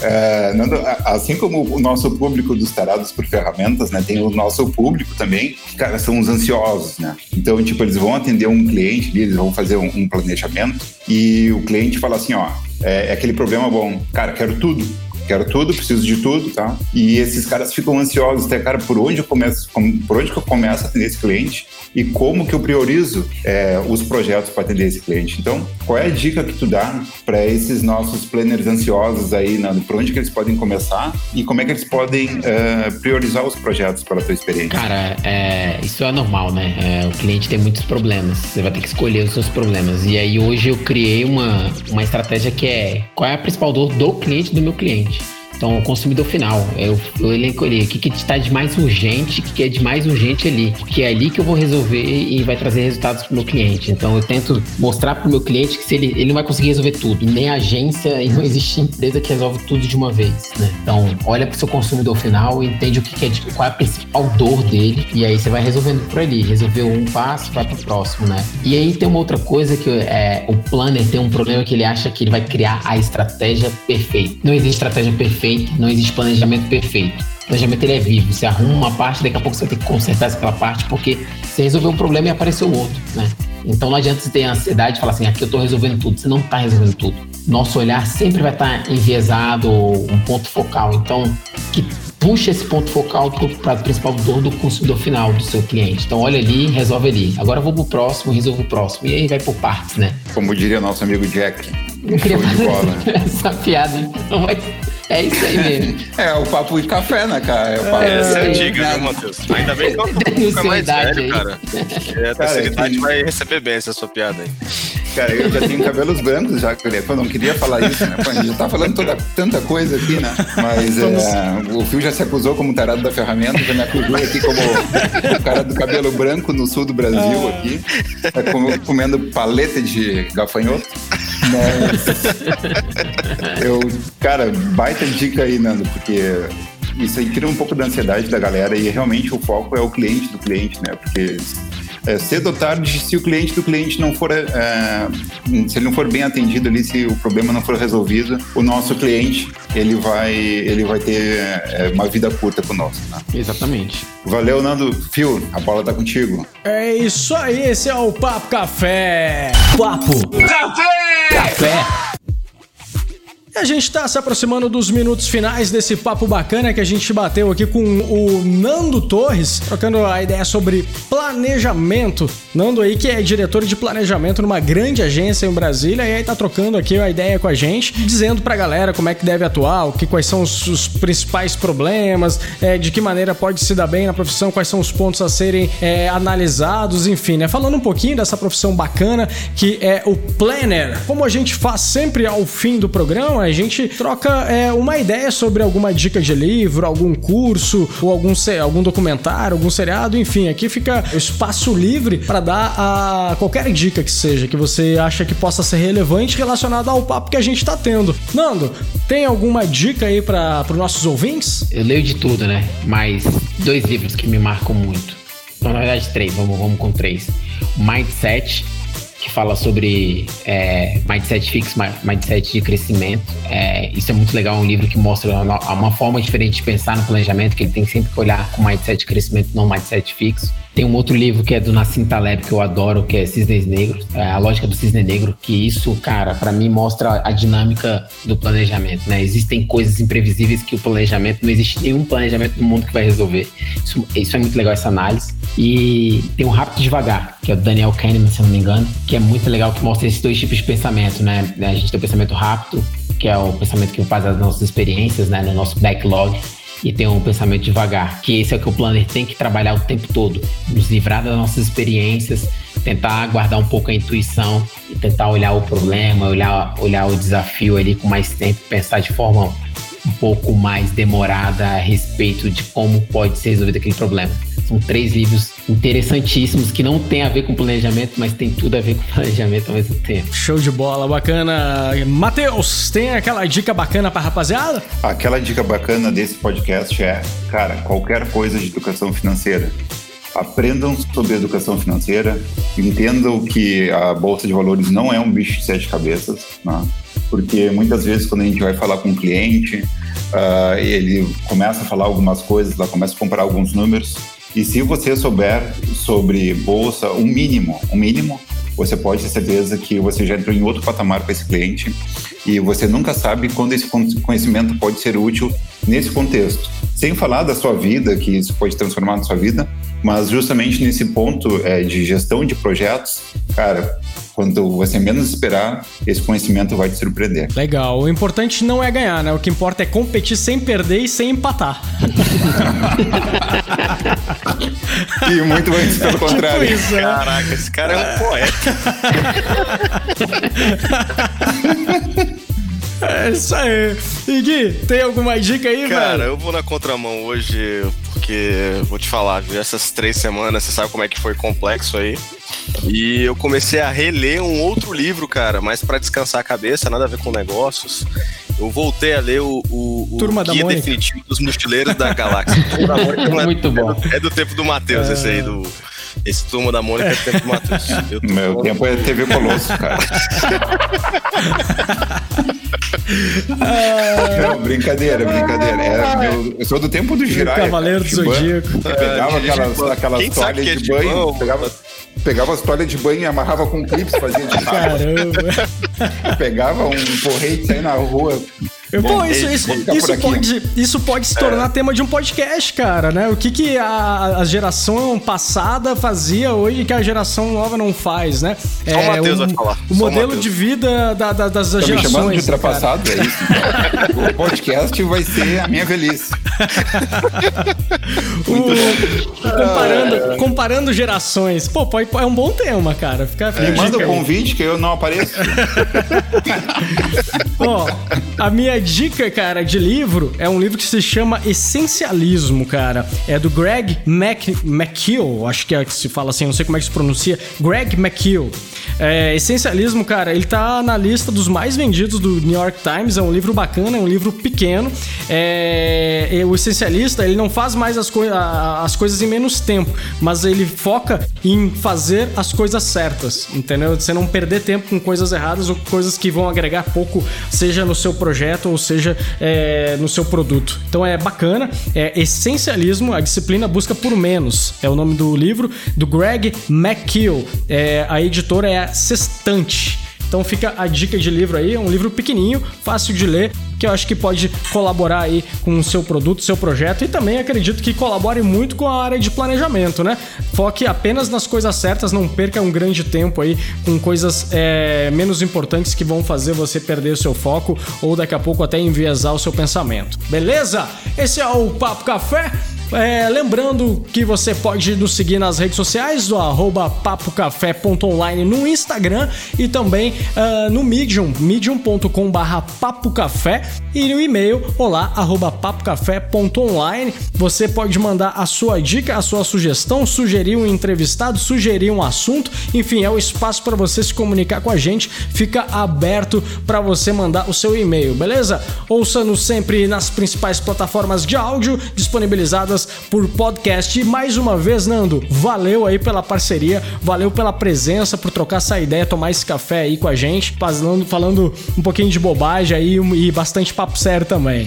Speaker 7: É, Nando, assim como o nosso público dos tarados por ferramentas, né, tem o nosso público também, cara, são os ansiosos, né? Então, tipo, eles vão atender um cliente, eles vão fazer um, um planejamento e o cliente fala assim, ó, é, é aquele problema bom, cara, quero tudo. Quero tudo, preciso de tudo, tá? E esses caras ficam ansiosos, até, cara, por onde eu começo, por onde que eu começo a atender esse cliente e como que eu priorizo é, os projetos para atender esse cliente. Então, qual é a dica que tu dá para esses nossos planners ansiosos aí, Nando? Por onde que eles podem começar e como é que eles podem uh, priorizar os projetos para a tua experiência?
Speaker 5: Cara, é, isso é normal, né? É, o cliente tem muitos problemas. Você vai ter que escolher os seus problemas. E aí hoje eu criei uma, uma estratégia que é qual é a principal dor do cliente do meu cliente. Então, o consumidor final, eu, eu elenco ali o que, está de mais urgente, o que, é de mais urgente ali, que é ali que eu vou resolver e vai trazer resultados para o meu cliente. Então, eu tento mostrar para o meu cliente que se ele, ele não vai conseguir resolver tudo, nem agência e não existe empresa que resolve tudo de uma vez. Né? Então, olha para o seu consumidor final, entende o que, que é, qual é a principal dor dele e aí você vai resolvendo por ali. Resolveu um passo, vai para o próximo, né? E aí tem uma outra coisa que é, o planner tem um problema que ele acha que ele vai criar a estratégia perfeita. Não existe estratégia perfeita não existe planejamento perfeito. O planejamento ele é vivo. Você arruma uma parte, daqui a pouco você ter que consertar aquela parte, porque você resolveu um problema e apareceu outro, né? Então não adianta você ter ansiedade e falar assim, aqui eu estou resolvendo tudo. Você não está resolvendo tudo. Nosso olhar sempre vai estar tá enviesado, um ponto focal. Então, que puxa esse ponto focal para o principal dor do consumidor final, do seu cliente. Então, olha ali, resolve ali. Agora eu vou pro próximo, resolvo o próximo. E aí vai por partes, né?
Speaker 7: Como diria nosso amigo Jack.
Speaker 5: Não queria fazer essa piada, então, mas é isso aí mesmo.
Speaker 7: é, o papo de café, né, cara? É o papo
Speaker 4: é, essa é antiga, viu, Matheus? Ainda bem que eu tô ficar mais velho, aí. cara. É, a terceira idade vai receber bem essa sua piada aí.
Speaker 7: Cara, eu já tenho cabelos brancos já, eu não queria falar isso, né? a gente tá falando toda, tanta coisa aqui, né? Mas é, o Fio já se acusou como tarado da ferramenta, já me acusou aqui como o cara do cabelo branco no sul do Brasil ah. aqui, tá comendo paleta de gafanhoto. Mas eu, cara, baita dica aí, Nando, porque isso aí tira um pouco da ansiedade da galera e realmente o foco é o cliente do cliente, né? Porque é, cedo ou tarde, se o cliente do cliente não for, é, se ele não for bem atendido ali, se o problema não for resolvido, o nosso cliente ele vai, ele vai ter é, uma vida curta conosco. Né?
Speaker 5: Exatamente.
Speaker 7: Valeu, Nando. Fio, a bola tá contigo.
Speaker 6: É isso aí, esse é o Papo Café. Papo Café! Café! A gente está se aproximando dos minutos finais desse papo bacana que a gente bateu aqui com o Nando Torres, trocando a ideia sobre planejamento. Nando aí que é diretor de planejamento numa grande agência em Brasília e aí tá trocando aqui a ideia com a gente, dizendo pra galera como é que deve atuar, que, quais são os, os principais problemas, é, de que maneira pode se dar bem na profissão, quais são os pontos a serem é, analisados, enfim, né? Falando um pouquinho dessa profissão bacana que é o planner. Como a gente faz sempre ao fim do programa, a gente troca é, uma ideia sobre alguma dica de livro, algum curso, ou algum, algum documentário, algum seriado, enfim. Aqui fica espaço livre para dar a qualquer dica que seja, que você acha que possa ser relevante relacionada ao papo que a gente tá tendo. Nando, tem alguma dica aí para os nossos ouvintes?
Speaker 5: Eu leio de tudo, né? Mas dois livros que me marcam muito. Então, na verdade, três, vamos, vamos com três. Mindset que fala sobre é, mindset fixo, mindset de crescimento. É, isso é muito legal, é um livro que mostra uma, uma, forma diferente de pensar no planejamento, que ele tem sempre que olhar com mindset de crescimento, não mindset fixo. Tem um outro livro que é do Nassim Taleb, que eu adoro, que é Cisnes Negros, é a lógica do cisne negro, que isso, cara, para mim mostra a dinâmica do planejamento, né? Existem coisas imprevisíveis que o planejamento, não existe nenhum planejamento no mundo que vai resolver. Isso, isso é muito legal, essa análise. E tem um Rápido Devagar, que é o Daniel Kahneman, se não me engano, que é muito legal, que mostra esses dois tipos de pensamento, né? A gente tem o pensamento rápido, que é o pensamento que faz as nossas experiências, né? No nosso backlog e ter um pensamento devagar, que esse é o que o planner tem que trabalhar o tempo todo, nos livrar das nossas experiências, tentar guardar um pouco a intuição e tentar olhar o problema, olhar, olhar o desafio ali com mais tempo, pensar de forma um pouco mais demorada a respeito de como pode ser resolvido aquele problema. São três livros interessantíssimos que não tem a ver com planejamento, mas tem tudo a ver com planejamento ao mesmo tempo.
Speaker 6: Show de bola, bacana. Matheus, tem aquela dica bacana para rapaziada?
Speaker 7: Aquela dica bacana desse podcast é, cara, qualquer coisa de educação financeira aprendam sobre educação financeira, entendam que a bolsa de valores não é um bicho de sete cabeças, né? Porque muitas vezes quando a gente vai falar com um cliente, uh, ele começa a falar algumas coisas, ela começa a comparar alguns números, e se você souber sobre bolsa, um mínimo, um mínimo, você pode ter certeza que você já entrou em outro patamar com esse cliente E você nunca sabe quando esse conhecimento pode ser útil nesse contexto. Sem falar da sua vida, que isso pode transformar na sua vida, mas justamente nesse ponto é, de gestão de projetos, cara, quando você menos esperar, esse conhecimento vai te surpreender.
Speaker 6: Legal. O importante não é ganhar, né? O que importa é competir sem perder e sem empatar.
Speaker 7: e muito antes pelo tipo contrário.
Speaker 4: Tipo isso, né? Caraca, esse cara é um poeta.
Speaker 6: É isso aí. E Gui, tem alguma dica aí,
Speaker 4: Cara,
Speaker 6: velho?
Speaker 4: eu vou na contramão hoje, porque vou te falar, essas três semanas, você sabe como é que foi complexo aí. E eu comecei a reler um outro livro, cara, mais para descansar a cabeça, nada a ver com negócios. Eu voltei a ler o, o, o
Speaker 6: Turma
Speaker 4: Guia Definitivo dos Mochileiros da Galáxia.
Speaker 5: Muito bom.
Speaker 4: É do tempo do Matheus, é... esse aí do. Esse turma da Mônica é tempo do Matheus.
Speaker 7: Meu tempo é TV Colosso, cara. Não, brincadeira, brincadeira. É, meu, eu sou do tempo do Jiraiya.
Speaker 6: Cavaleiro do Zodíaco.
Speaker 7: Pegava aquelas, aquelas toalhas de banho, pegava, pegava as toalhas de banho e amarrava com clips, fazia de
Speaker 6: Caramba!
Speaker 7: Pegava um porrete aí na rua.
Speaker 6: Pô, isso, isso, isso, pode, isso pode se tornar é. tema de um podcast, cara, né? O que, que a, a, geração passada fazia hoje que a geração nova não faz, né?
Speaker 4: Só é, o Matheus vai falar.
Speaker 6: O modelo de vida da, da, das tá gerações. Me chamando
Speaker 7: de ultrapassado, cara. é isso. Então. o podcast vai ser a minha velhice.
Speaker 6: o, comparando, comparando gerações. Pô, pode, é um bom tema, cara. Fica,
Speaker 7: fica Me manda o um convite que eu não apareço.
Speaker 6: Ó, a minha dica, cara, de livro é um livro que se chama Essencialismo, cara. É do Greg Mac, McKeown, acho que é que se fala assim, não sei como é que se pronuncia. Greg McKeown. É, Essencialismo, cara, ele tá na lista dos mais vendidos do New York Times. É um livro bacana, é um livro pequeno. É, o essencialista, ele não faz mais as, coi as coisas em menos tempo, mas ele foca em fazer as coisas certas, entendeu? Você não perder tempo com coisas erradas ou coisas que vão agregar pouco, seja no seu projeto ou seja é, no seu produto. Então é bacana, é Essencialismo, a disciplina busca por menos, é o nome do livro, do Greg McKeown. É, a editora é a Sextante. Então fica a dica de livro aí, é um livro pequenininho, fácil de ler, que eu acho que pode colaborar aí com o seu produto, seu projeto e também acredito que colabore muito com a área de planejamento, né? Foque apenas nas coisas certas, não perca um grande tempo aí com coisas é, menos importantes que vão fazer você perder o seu foco ou daqui a pouco até enviesar o seu pensamento. Beleza? Esse é o Papo Café. É, lembrando que você pode nos seguir nas redes sociais do arroba papocafé.online no Instagram e também uh, no Medium, medium.com barra papocafé e no e-mail olá arroba papocafé.online. Você pode mandar a sua dica, a sua sugestão, sugerir um entrevistado, sugerir um assunto, enfim, é o espaço para você se comunicar com a gente, fica aberto para você mandar o seu e-mail, beleza? Ouça-nos sempre nas principais plataformas de áudio disponibilizadas por podcast. E mais uma vez, Nando, valeu aí pela parceria, valeu pela presença, por trocar essa ideia, tomar esse café aí com a gente, falando, falando um pouquinho de bobagem aí e bastante papo sério também.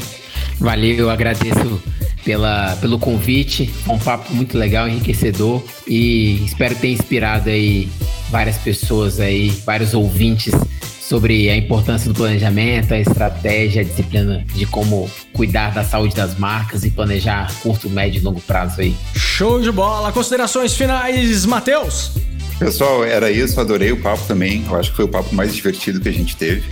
Speaker 5: Valeu, eu agradeço pela, pelo convite. Um papo muito legal, enriquecedor e espero ter inspirado aí várias pessoas aí, vários ouvintes sobre a importância do planejamento, a estratégia, a disciplina de como cuidar da saúde das marcas e planejar curto, médio e longo prazo aí.
Speaker 6: Show de bola! Considerações finais, Matheus?
Speaker 7: Pessoal, era isso, adorei o papo também. Eu acho que foi o papo mais divertido que a gente teve.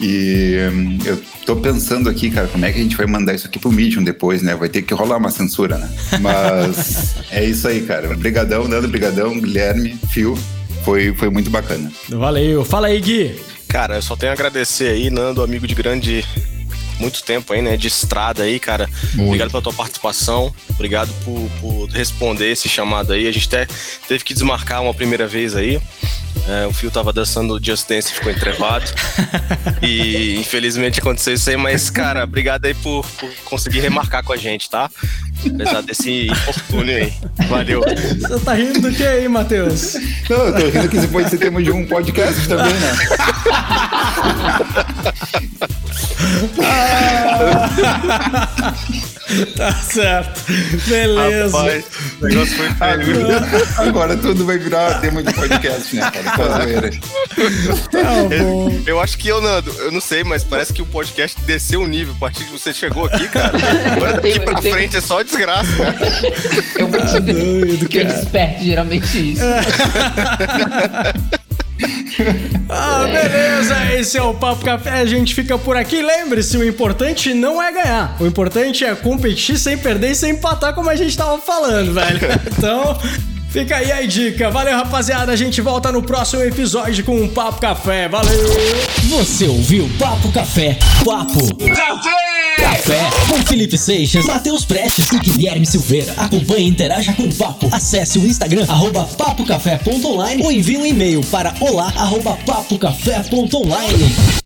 Speaker 7: E hum, eu tô pensando aqui, cara, como é que a gente vai mandar isso aqui pro Medium depois, né? Vai ter que rolar uma censura, né? Mas é isso aí, cara. Obrigadão, Nando, obrigadão, Guilherme, Fio. Foi, foi muito bacana.
Speaker 6: Valeu. Fala aí, Gui.
Speaker 4: Cara, eu só tenho a agradecer aí, Nando, amigo de grande muito tempo aí, né? De estrada aí, cara. Muito. Obrigado pela tua participação. Obrigado por, por, responder esse chamado aí. A gente até teve que desmarcar uma primeira vez aí. É, o Fio tava dançando Just Dance e ficou entrevado. e infelizmente aconteceu isso aí, mas, cara, obrigado aí por, por conseguir remarcar com a gente, tá? Apesar desse infortúnio aí. Valeu.
Speaker 6: Você tá rindo do que aí, Matheus?
Speaker 7: Não, eu tô rindo que isso pode ser tema de um podcast também, né?
Speaker 6: tá certo. Beleza.
Speaker 4: Rapaz, o negócio foi feio.
Speaker 7: Agora tudo vai virar tema de podcast, né, cara? Zoeira.
Speaker 6: Tá bom.
Speaker 4: Eu acho que eu, Nando, eu não sei, mas parece que o podcast desceu o nível a partir de você chegou aqui, cara. Agora daqui pra frente é só desgraça, cara.
Speaker 5: Eu vou te
Speaker 6: Doido,
Speaker 5: que eu desperto geralmente isso.
Speaker 6: Ah, beleza. Esse é o Papo Café. A gente fica por aqui. Lembre-se, o importante não é ganhar. O importante é competir sem perder e sem empatar, como a gente tava falando, velho. Então. Fica aí a dica. Valeu, rapaziada. A gente volta no próximo episódio com um Papo Café. Valeu!
Speaker 1: Você ouviu Papo Café? Papo Café! Café com Felipe Seixas, Matheus Prestes e Guilherme Silveira. Acompanhe e interaja com o Papo. Acesse o Instagram, arroba papocafé.online ou envie um e-mail para olá, arroba papocafé.online.